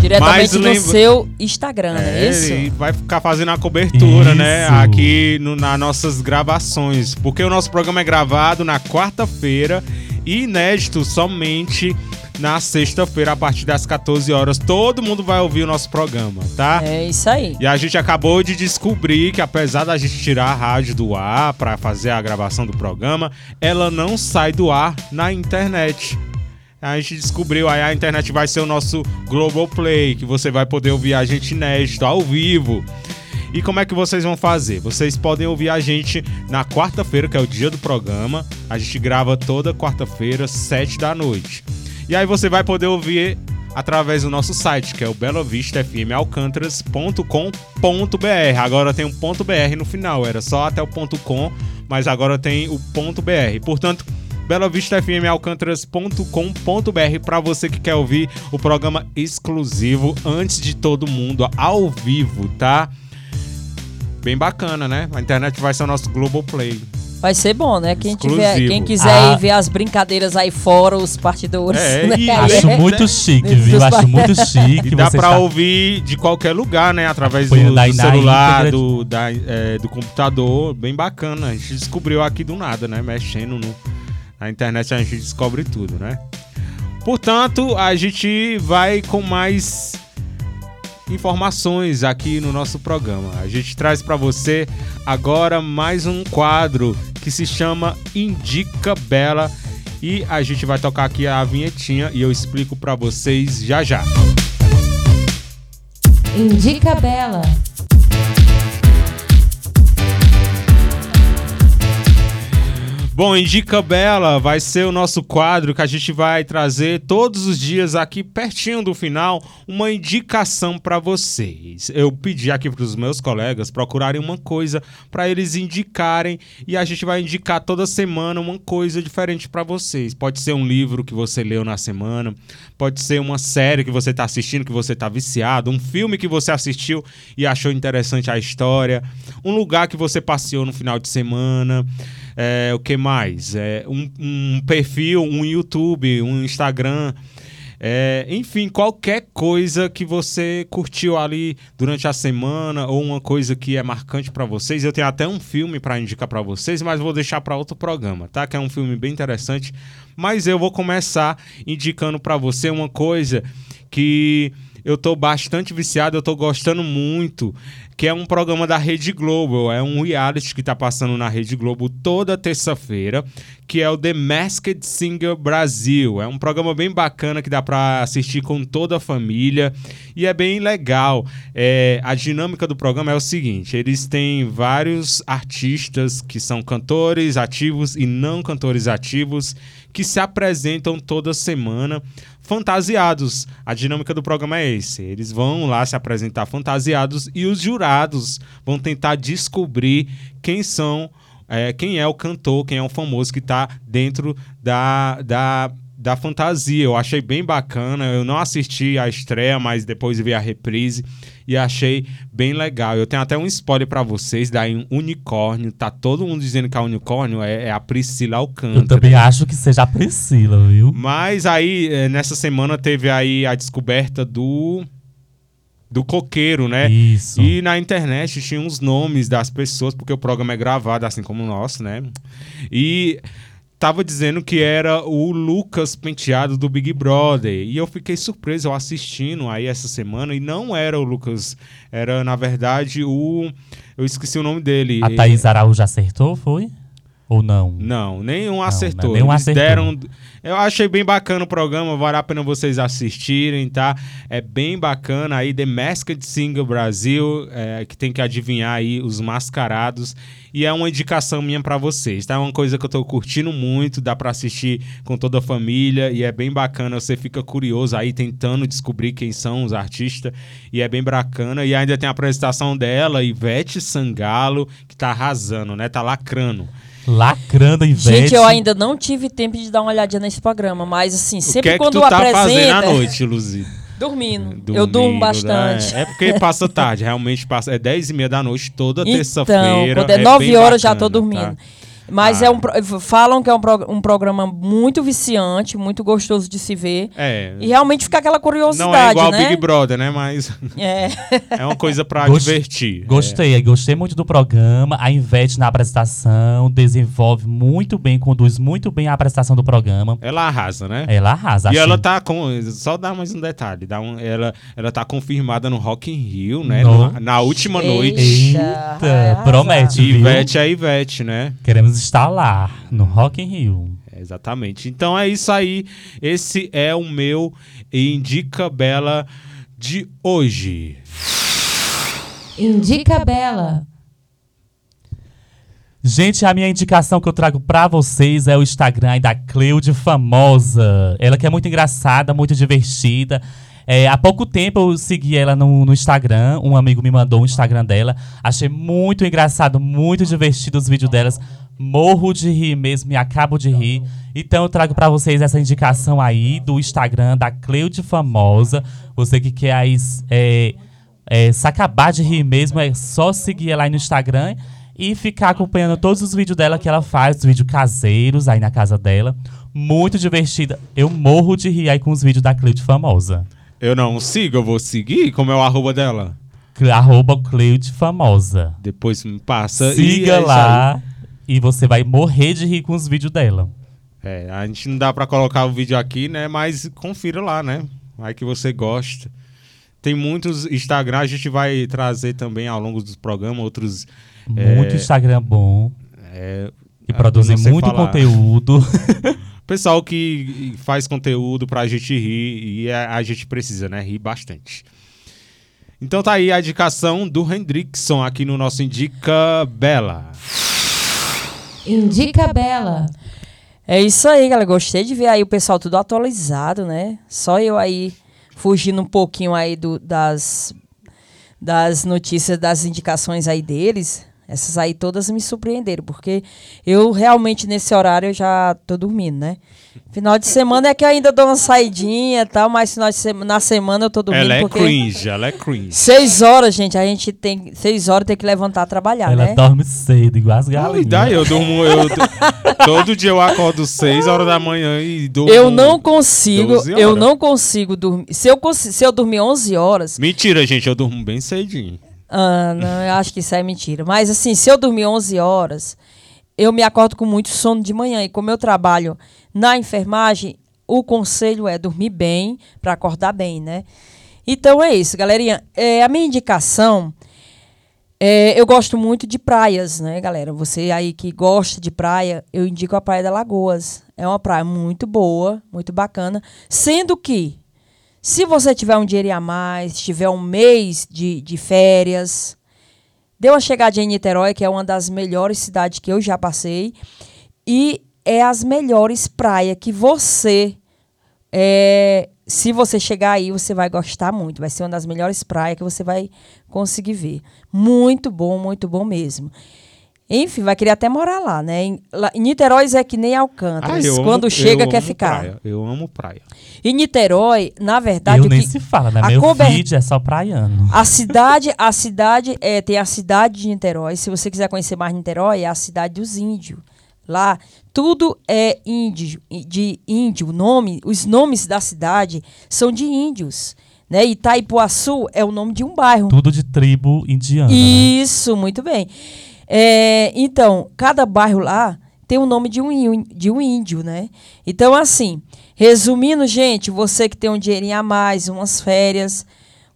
Diretamente Mas no lembra- seu Instagram, não é isso? ele vai ficar fazendo a cobertura, né? Isso. Aqui no, nas nossas gravações. Porque o nosso programa é gravado na quarta-feira e inédito somente na sexta-feira, a partir das 14 horas. Todo mundo vai ouvir o nosso programa, tá? É isso aí. E a gente acabou de descobrir que apesar da gente tirar a rádio do ar para fazer a gravação do programa, ela não sai do ar na internet. A gente descobriu aí a internet vai ser o nosso Global Play, que você vai poder ouvir a gente inédito ao vivo. E como é que vocês vão fazer? Vocês podem ouvir a gente na quarta-feira, que é o dia do programa. A gente grava toda quarta-feira, sete da noite. E aí você vai poder ouvir através do nosso site, que é o belovistafmalcantras.com.br. Agora tem um ponto .br no final, era só até o ponto .com, mas agora tem o ponto .br. Portanto, belovistafmalcantras.com.br para você que quer ouvir o programa exclusivo antes de todo mundo, ao vivo, tá? Bem bacana, né? A internet vai ser o nosso Global Play. Vai ser bom, né? Quem, tiver, quem quiser Ah. ir ver as brincadeiras aí fora, os partidores. É, né? Aí Acho é- [LAUGHS] muito chique, viu? Acho muito chique. E dá pra está- ouvir de qualquer lugar, né? Através do, do celular, do, da, é, do computador. Bem bacana. A gente descobriu aqui do nada, né? Mexendo no, na internet a gente descobre tudo, né? Portanto, a gente vai com mais informações aqui no nosso programa. A gente traz pra você agora mais um quadro que se chama Indica Bela e a gente vai tocar aqui a vinhetinha e eu explico pra vocês já já. Indica Bela. Bom, Indica Bela vai ser o nosso quadro que a gente vai trazer todos os dias aqui pertinho do final uma indicação para vocês. Eu pedi aqui para os meus colegas procurarem uma coisa para eles indicarem e a gente vai indicar toda semana uma coisa diferente para vocês. Pode ser um livro que você leu na semana, pode ser uma série que você está assistindo que você está viciado, um filme que você assistiu e achou interessante a história, um lugar que você passeou no final de semana. É, o que mais? É, um, um perfil, um YouTube, um Instagram. É, enfim, qualquer coisa que você curtiu ali durante a semana ou uma coisa que é marcante pra vocês. Eu tenho até um filme pra indicar pra vocês, mas vou deixar pra outro programa, tá? Que é um filme bem interessante. Mas eu vou começar indicando pra você uma coisa que eu tô bastante viciado, eu tô gostando muito, que é um programa da Rede Globo, é um reality que tá passando na Rede Globo toda terça-feira, que é o The Masked Singer Brasil. É um programa bem bacana que dá pra assistir com toda a família e é bem legal. É, a dinâmica do programa é o seguinte: eles têm vários artistas que são cantores ativos e não cantores ativos que se apresentam toda semana fantasiados. A dinâmica do programa é esse. Eles vão lá se apresentar fantasiados e os jurados vão tentar descobrir quem são, é, quem é o cantor, quem é o famoso que está dentro da, da, da fantasia. Eu achei bem bacana. Eu não assisti a estreia, mas depois vi a reprise e achei bem legal. Eu tenho até um spoiler pra vocês da Unicórnio. Tá todo mundo dizendo que a Unicórnio é, é a Priscila Eu Alcântara. também acho que seja a Priscila, viu? Mas aí, eh, nessa semana, teve aí a descoberta do. Do coqueiro, né? Isso. E na internet tinha uns nomes das pessoas, porque o programa é gravado, assim como o nosso, né? E tava dizendo que era o Lucas Penteado do Big Brother. E eu fiquei surpreso eu assistindo aí essa semana e não era o Lucas, era na verdade o eu esqueci o nome dele. A Thaís Araújo acertou, foi? Ou não? Não, nenhum acertou. nenhum Eles acertou. deram. Eu achei bem bacana o programa, vale a pena vocês assistirem, tá? É bem bacana aí, The Masked Singer Brasil, é, que tem que adivinhar aí os mascarados. E é uma indicação minha pra vocês, tá? É uma coisa que eu tô curtindo muito, dá pra assistir com toda a família e é bem bacana. Você fica curioso aí, tentando descobrir quem são os artistas. E é bem bacana. E ainda tem a apresentação dela, Ivete Sangalo, que tá arrasando, né? Tá lacrando. Lacrando a Ivete. Gente, eu ainda não tive tempo de dar uma olhadinha nesse programa, mas assim, o que sempre é que quando tu tá fazendo apresenta. à [LAUGHS] noite, Luzi? Dormindo. Eu durmo Domingo, bastante. né? É porque passa tarde, [LAUGHS] realmente passa. É 10 e meia da noite, toda Então, terça-feira. quando é 9 bem horas eu já bacana, tô dormindo. tá? Mas Ah. é um, falam que é um, pro- um programa muito viciante, muito gostoso de se ver. É. E realmente fica aquela curiosidade, Não é igual né? Big Brother, né? Mas É. [LAUGHS] é uma coisa pra Gost- divertir. Gostei, gostei muito do programa. A Ivete na apresentação desenvolve muito bem, conduz muito bem a apresentação do programa. É. Ela arrasa, né? Ela arrasa. E achei. ela tá com. Só dar mais um detalhe. Dá um, ela, ela tá confirmada no Rock in Rio, né? No- Na, na última Eita. noite. Eita, promete, viu? Ivete é Ivete, né? Queremos estar lá, no Rock in Rio. Exatamente. Então é isso aí. Esse é o meu Indica Bela de hoje. Indica Bela. Gente, a minha indicação que eu trago pra vocês é o Instagram aí da Cleude Famosa. Ela que é muito engraçada, muito divertida. É, há pouco tempo eu segui ela no, no Instagram. Um amigo me mandou o Instagram dela. Achei muito engraçado, muito divertido os vídeos delas. Morro de rir mesmo e acabo de rir. Então eu trago pra vocês essa indicação aí do Instagram da Cleude Famosa. Você que quer aí é, é, se acabar de rir mesmo, é só seguir ela aí no Instagram e ficar acompanhando todos os vídeos dela que ela faz, os vídeos caseiros aí na casa dela. Muito divertida. Eu morro de rir aí com os vídeos da Cleude Famosa. Eu não sigo, eu vou seguir. Como é o arroba dela? Arroba Cleude Famosa. Depois me passa. e Siga é isso lá e você vai morrer de rir com os vídeos dela. É, a gente não dá pra colocar o vídeo aqui, né? Mas confira lá, né? Vai que você gosta. Tem muitos Instagram, a gente vai trazer também ao longo dos programas outros. Muito É, Instagram bom. é, E ah, produzem muito falar. conteúdo. [LAUGHS] Pessoal que faz conteúdo pra gente rir e a, a gente precisa, né? Rir bastante. Então tá aí a indicação do Hendrickson aqui no nosso Indica Bela. Indica Bela. É isso aí, galera. Gostei de ver aí o pessoal tudo atualizado, né? Só eu aí fugindo um pouquinho aí do, das, das notícias, das indicações aí deles. Essas aí todas me surpreenderam, porque eu realmente nesse horário eu já tô dormindo, né? Final de semana é que eu ainda dou uma saidinha e tal, mas final de sema- na semana eu tô dormindo Ela é porque cringe, ela é cringe. seis horas, gente, a gente tem seis horas tem que levantar a trabalhar, Ela né? dorme cedo, igual as Ah, e galinhas. daí eu durmo. Eu, [LAUGHS] todo dia eu acordo 6 horas da manhã e durmo. Eu não consigo, 12 eu não consigo dormir. Se eu, se eu dormir 11 horas, Mentira, gente, eu durmo bem cedinho. Ah, não, eu acho que isso é mentira. Mas assim, se eu dormir 11 horas, eu me acordo com muito sono de manhã. E como eu trabalho na enfermagem, o conselho é dormir bem para acordar bem, né? Então é isso, galerinha. É, a minha indicação, é, eu gosto muito de praias, né, galera? Você aí que gosta de praia, eu indico a Praia da Lagoas. É uma praia muito boa, muito bacana. Sendo que se você tiver um dinheiro a mais, tiver um mês de, de férias, dê uma chegadinha em Niterói, que é uma das melhores cidades que eu já passei. E é as melhores praias que você. é, se você chegar aí, você vai gostar muito. Vai ser uma das melhores praias que você vai conseguir ver. Muito bom, muito bom mesmo. Enfim, vai querer até morar lá, né? Em, lá, em Niterói é que nem Alcântara. Ah, Quando amo- chega, eu quer amo ficar. praia, Eu amo praia. Em Niterói, na verdade, Eu o nem que- se fala, né? a Meu cober- vídeo é só praiano. a cidade, a cidade, é, tem a cidade de Niterói. Se você quiser conhecer mais Niterói, é a cidade dos índios. Lá, tudo é índio, de índio. O nome, os nomes da cidade são de índios. Né? Itaipuaçu é o nome de um bairro. Tudo de tribo indiana. né? Isso, muito bem. É, então, cada bairro lá tem o nome de um, de um índio, né? Então, assim, resumindo, gente, você que tem um dinheirinho a mais, umas férias,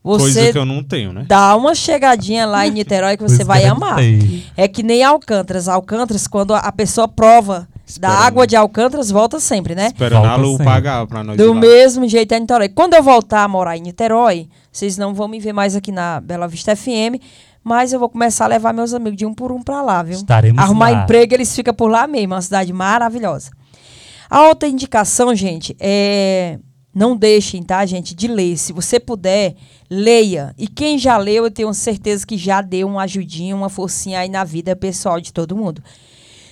Coisa você que eu não tenho, né? dá uma chegadinha lá em Niterói que você vai amar. É que nem Alcântaras. Alcântaras, quando a- pessoa prova da água de Alcântaras, volta sempre, né? Esperando pagar pra nós. ir Do lá. mesmo jeito é Niterói. Quando eu voltar a morar em Niterói, vocês não vão me ver mais aqui na Bela Vista FM, mas eu vou começar a levar meus amigos de um por um pra lá, viu? Estaremos Arrumar lá. emprego, eles ficam por lá mesmo, uma cidade maravilhosa. A outra indicação, gente, é não deixem, tá, gente, de ler. Se você puder, leia. E quem já leu, eu tenho certeza que já deu uma ajudinha, uma forcinha aí na vida pessoal de todo mundo.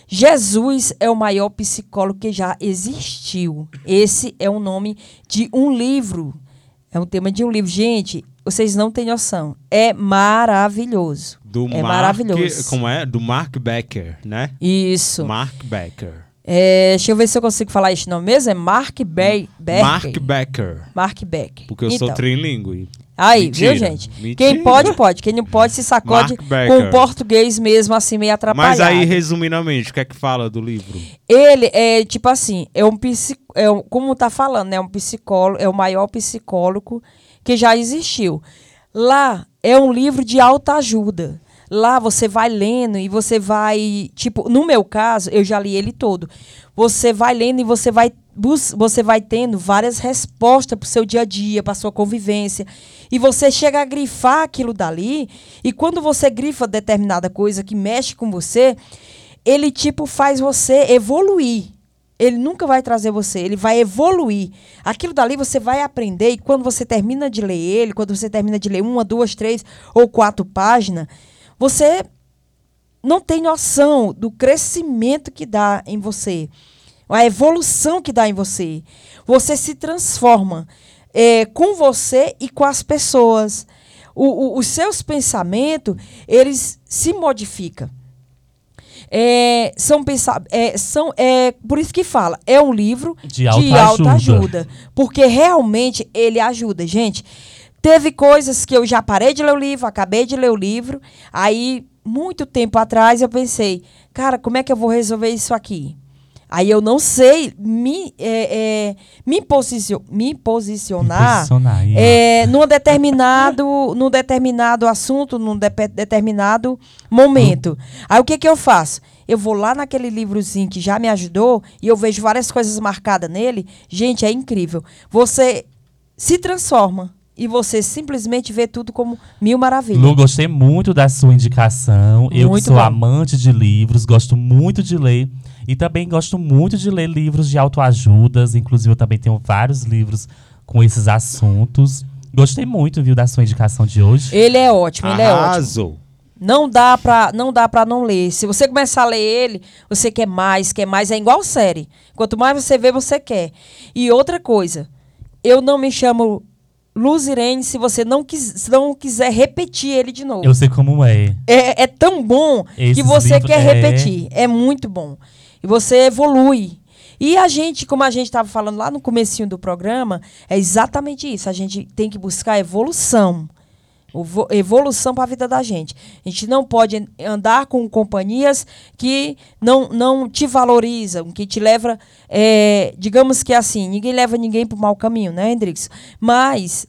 Jesus é o maior psicólogo que já existiu. Esse é o nome de um livro. É um tema de um livro. Gente, vocês não têm noção. É maravilhoso. Do é Mark, maravilhoso. Como é? Do Mark Becker, né? Isso. Mark Becker. É, deixa eu ver se eu consigo falar esse nome mesmo. É Mark Be Becker. Mark Becker. Mark Becker. Porque eu sou Então, trilingue. Aí, Mentira, viu, gente? mentira. Quem pode, pode. Quem não pode, se sacode com o português mesmo, assim, meio atrapalhado. Mas aí, resumidamente, o que é que fala do livro? Ele é, tipo assim, é um psic... é um, como tá falando, né? É um psicólogo, é o maior psicólogo que já existiu. Lá é um livro de autoajuda. Lá você vai lendo e você vai, tipo, no meu caso, eu já li ele todo. Você vai lendo e você vai você vai tendo várias respostas para o seu dia a dia, para sua convivência. E você chega a grifar aquilo dali, e quando você grifa determinada coisa que mexe com você, ele tipo faz você evoluir. Ele nunca vai trazer você, ele vai evoluir. Aquilo dali você vai aprender e quando você termina de ler ele, quando você termina de ler uma, duas, três ou quatro páginas, você não tem noção do crescimento que dá em você, a evolução que dá em você. Você se transforma é, com você e com as pessoas. O- o- os seus pensamentos, eles se modificam. É, são pensa é, são é por isso que fala é um livro De autoajuda. autoajuda, porque realmente ele ajuda gente teve coisas que eu já parei de ler o livro acabei de ler o livro aí muito tempo atrás eu pensei cara como é que eu vou resolver isso aqui aí eu não sei me é, é, me, posicion me posicionar Posicionar, yeah. é, num determinado, num determinado assunto, num depe- determinado momento. Aí o que, que eu faço? Eu vou lá naquele livrozinho que já me ajudou e eu vejo várias coisas marcadas nele. Gente, é incrível. Você se transforma e você simplesmente vê tudo como mil maravilhas. Lu, gostei muito da sua indicação. eu Muito sou bom. amante de livros, gosto muito de ler. E também gosto muito de ler livros de autoajudas. Inclusive, eu também tenho vários livros com esses assuntos. Gostei muito, viu, da sua indicação de hoje. Ele é ótimo, ele é ótimo. Não dá pra não dá para não ler. Se você começar a ler ele, você quer mais, quer mais, é igual série. Quanto mais você vê, você quer. E outra coisa, eu não me chamo Luzirene se você não, quis, se não quiser repetir ele de novo. Eu sei como é. É, é tão bom que Esses você livros- quer é. repetir. É muito bom. E você evolui. E a gente, como a gente estava falando lá no comecinho do programa, é exatamente isso. A gente tem que buscar evolução. Evolução para a vida da gente. A gente não pode an- andar com companhias que não, não te valorizam, que te levam, é, digamos que assim, ninguém leva ninguém para o mau caminho, né, Hendrix? Mas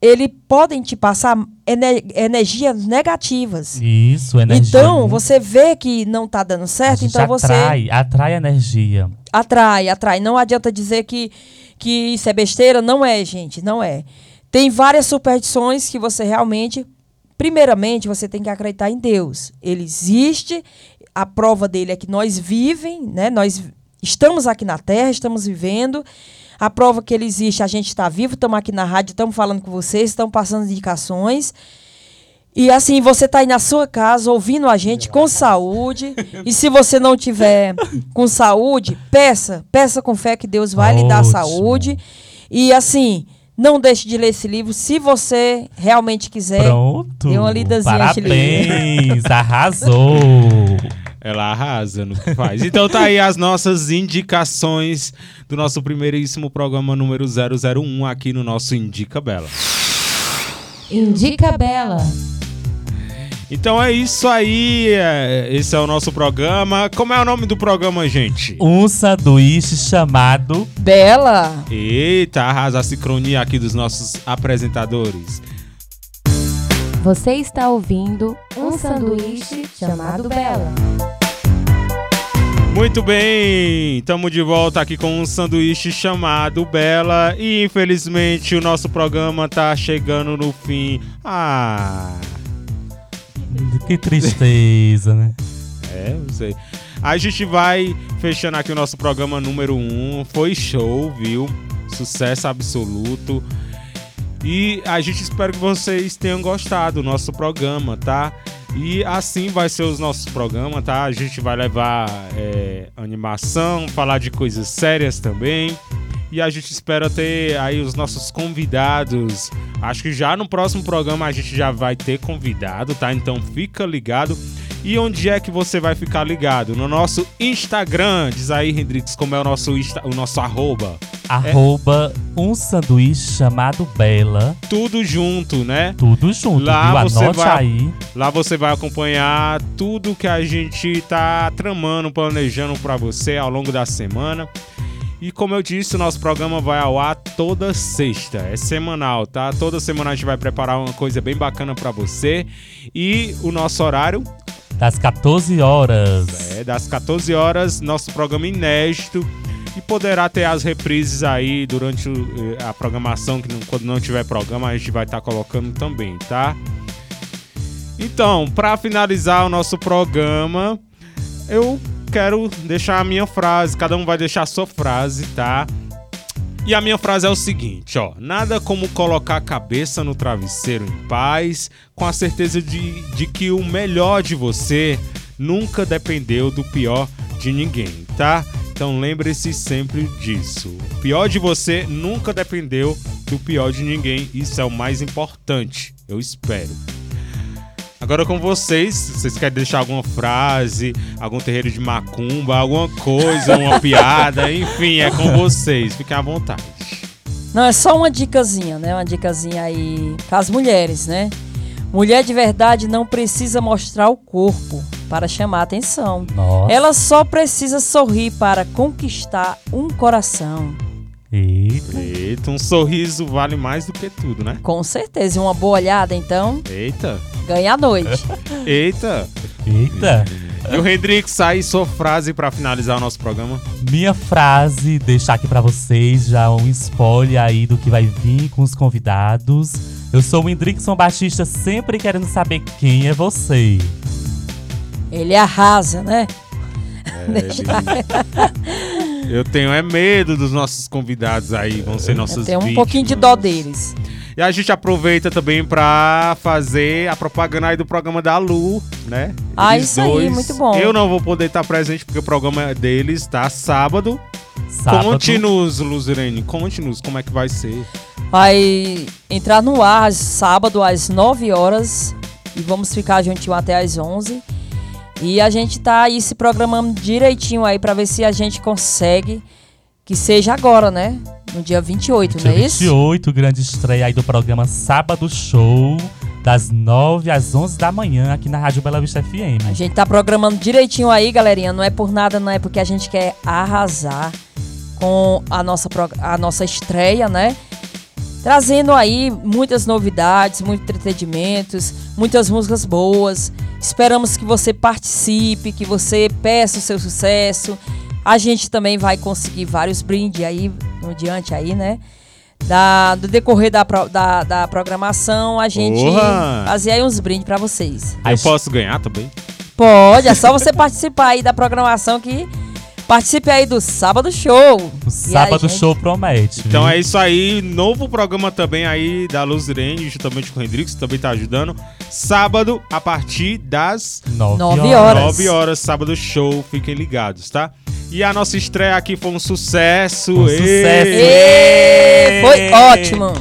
eles podem te passar ene- energias negativas. Isso, energia. Então, você vê que não está dando certo, então você atrai, atrai energia. atrai, atrai. Não adianta dizer que, que isso é besteira. Não é, gente, não é. Tem várias superstições que você realmente. Primeiramente, você tem que acreditar em Deus. Ele existe. A prova dele é que nós vivem, né? Nós estamos aqui na Terra, estamos vivendo. A prova que ele existe, a gente está vivo, estamos aqui na rádio, estamos falando com vocês, estamos passando indicações. E assim, você está aí na sua casa ouvindo a gente com saúde. E se você não tiver com saúde, peça, peça com fé que Deus vai lhe dar Ótimo. saúde. E assim, não deixe de ler esse livro se você realmente quiser. Pronto. deu uma lidazinha Parabéns, arrasou. [LAUGHS] Ela arrasa no que faz. Então tá aí as nossas indicações do nosso primeiríssimo programa número 001 aqui no nosso Indica Bela. Indica Bela. Então é isso aí, é, esse é o nosso programa. Como é o nome do programa, gente? Um sanduíche chamado Bela. Eita, arrasa a sincronia aqui dos nossos apresentadores. Você está ouvindo um sanduíche chamado Bela. Muito bem, estamos de volta aqui com um sanduíche chamado Bela e infelizmente o nosso programa tá chegando no fim. Ah, Que tristeza, né? é, não sei. A gente vai fechando aqui o nosso programa número 1. Um. Foi show, viu? Sucesso absoluto. E a gente espera que vocês tenham gostado do nosso programa, tá? E assim vai ser os nossos programas, tá? A gente vai levar é, animação, falar de coisas sérias também. E a gente espera ter aí os nossos convidados. Acho que já no próximo programa a gente já vai ter convidado, tá? Então fica ligado. E onde é que você vai ficar ligado? No nosso Instagram. Diz aí, Hendrix, como é o nosso, Insta, o nosso arroba. Arroba um sanduíche chamado Bela. Tudo junto, né? Tudo junto, Lá viu? você Anote vai- aí. Lá você vai acompanhar tudo que a gente tá tramando, planejando pra você ao longo da semana. E como eu disse, o nosso programa vai ao ar toda sexta. É semanal, tá? Toda semana a gente vai preparar uma coisa bem bacana pra você. E o nosso horário Das 14 horas. é das 14 horas, nosso programa inédito. E poderá ter as reprises aí durante eh, a programação, que quando não tiver programa, a gente vai estar colocando também, tá? Então, para finalizar o nosso programa, eu quero deixar a minha frase, cada um vai deixar a sua frase, tá? E a minha frase é o seguinte, ó. Nada como colocar a cabeça no travesseiro em paz, com a certeza de, de que o melhor de você nunca dependeu do pior de ninguém, tá? Então lembre-se sempre disso. O pior de você nunca dependeu do pior de ninguém. Isso é o mais importante, eu espero. Agora com vocês, vocês querem deixar alguma frase, algum terreiro de macumba, alguma coisa, uma [LAUGHS] piada, enfim, é com vocês. Fiquem à vontade. Não, é só uma dicasinha, né? Uma dicasinha aí para as mulheres, né? Mulher de verdade não precisa mostrar o corpo para chamar atenção. Nossa. Ela só precisa sorrir para conquistar um coração. Eita. Eita, um sorriso vale mais do que tudo, né? Com certeza. E uma boa olhada, então, Eita, ganha a noite. [LAUGHS] eita. Eita. E o Hendrix, aí sua frase pra finalizar o nosso programa. Minha frase, deixar aqui pra vocês já um spoiler aí do que vai vir com os convidados. Eu sou o Hendrickson Batista, sempre querendo saber quem é você. Ele arrasa, né? Deixa- [LAUGHS] Eu tenho é medo dos nossos convidados aí, vão ser nossos Tem um pouquinho de dó deles. E a gente aproveita também pra fazer a propaganda aí do programa da Lu, né? Ah, Eles isso aí, muito bom. Eu não vou poder estar presente porque o programa deles tá sábado. Sábado. Conte-nos, Luzirene, conte-nos como é que vai ser. Vai entrar no ar sábado às 9 horas e vamos ficar juntinho até às 11. E a gente tá aí se programando direitinho aí pra ver se a gente consegue que seja agora, né? No dia 28, Dia não é isso? 28, grande estreia aí do programa Sábado Show, das 9 às 11 da manhã, aqui na Rádio Bela Vista FM. A gente tá programando direitinho aí, galerinha. Não é por nada, não é porque a gente quer arrasar com a nossa, a nossa estreia, né? Trazendo aí muitas novidades, muitos entretenimentos, muitas músicas boas. Esperamos que você participe, que você peça o seu sucesso. A gente também vai conseguir vários brindes aí no diante aí, né? Da, do decorrer da, pro- da, da programação, a gente Porra! fazer aí uns brindes pra vocês. Eu posso ganhar também? Pode, é só você [LAUGHS] participar aí da programação que participe aí do Sábado Show. O Sábado gente- Show promete. Então viu? é isso aí, novo programa também aí da Luzirene, juntamente com o Hendrix, que também tá ajudando. Sábado, a partir das 9 Nove horas. horas. 9 horas, sábado show, fiquem ligados, tá? E a nossa estreia aqui foi um sucesso. Um sucesso. Foi ótimo.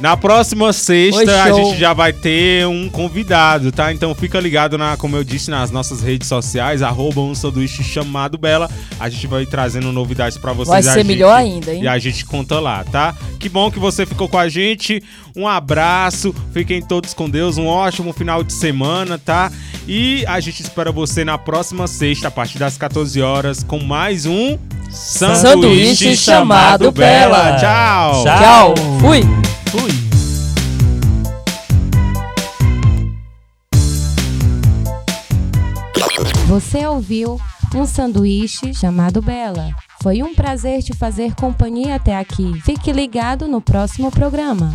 Na próxima sexta a gente já vai ter um convidado, tá? Então fica ligado na, como eu disse, nas nossas redes sociais, arroba um sanduíche chamado Bela. A gente vai trazendo novidades pra vocês. Vai a ser gente- melhor ainda, hein? E a gente conta lá, tá? Que bom que você ficou com a gente. Um abraço, fiquem todos com Deus, um ótimo final de semana, tá? E a gente espera você na próxima sexta, a partir das 14 horas, com mais um Sanduíche chamado Bela. Tchau! Tchau. Fui. Fui. Você ouviu um sanduíche chamado Bela. Foi um prazer te fazer companhia até aqui. Fique ligado no próximo programa.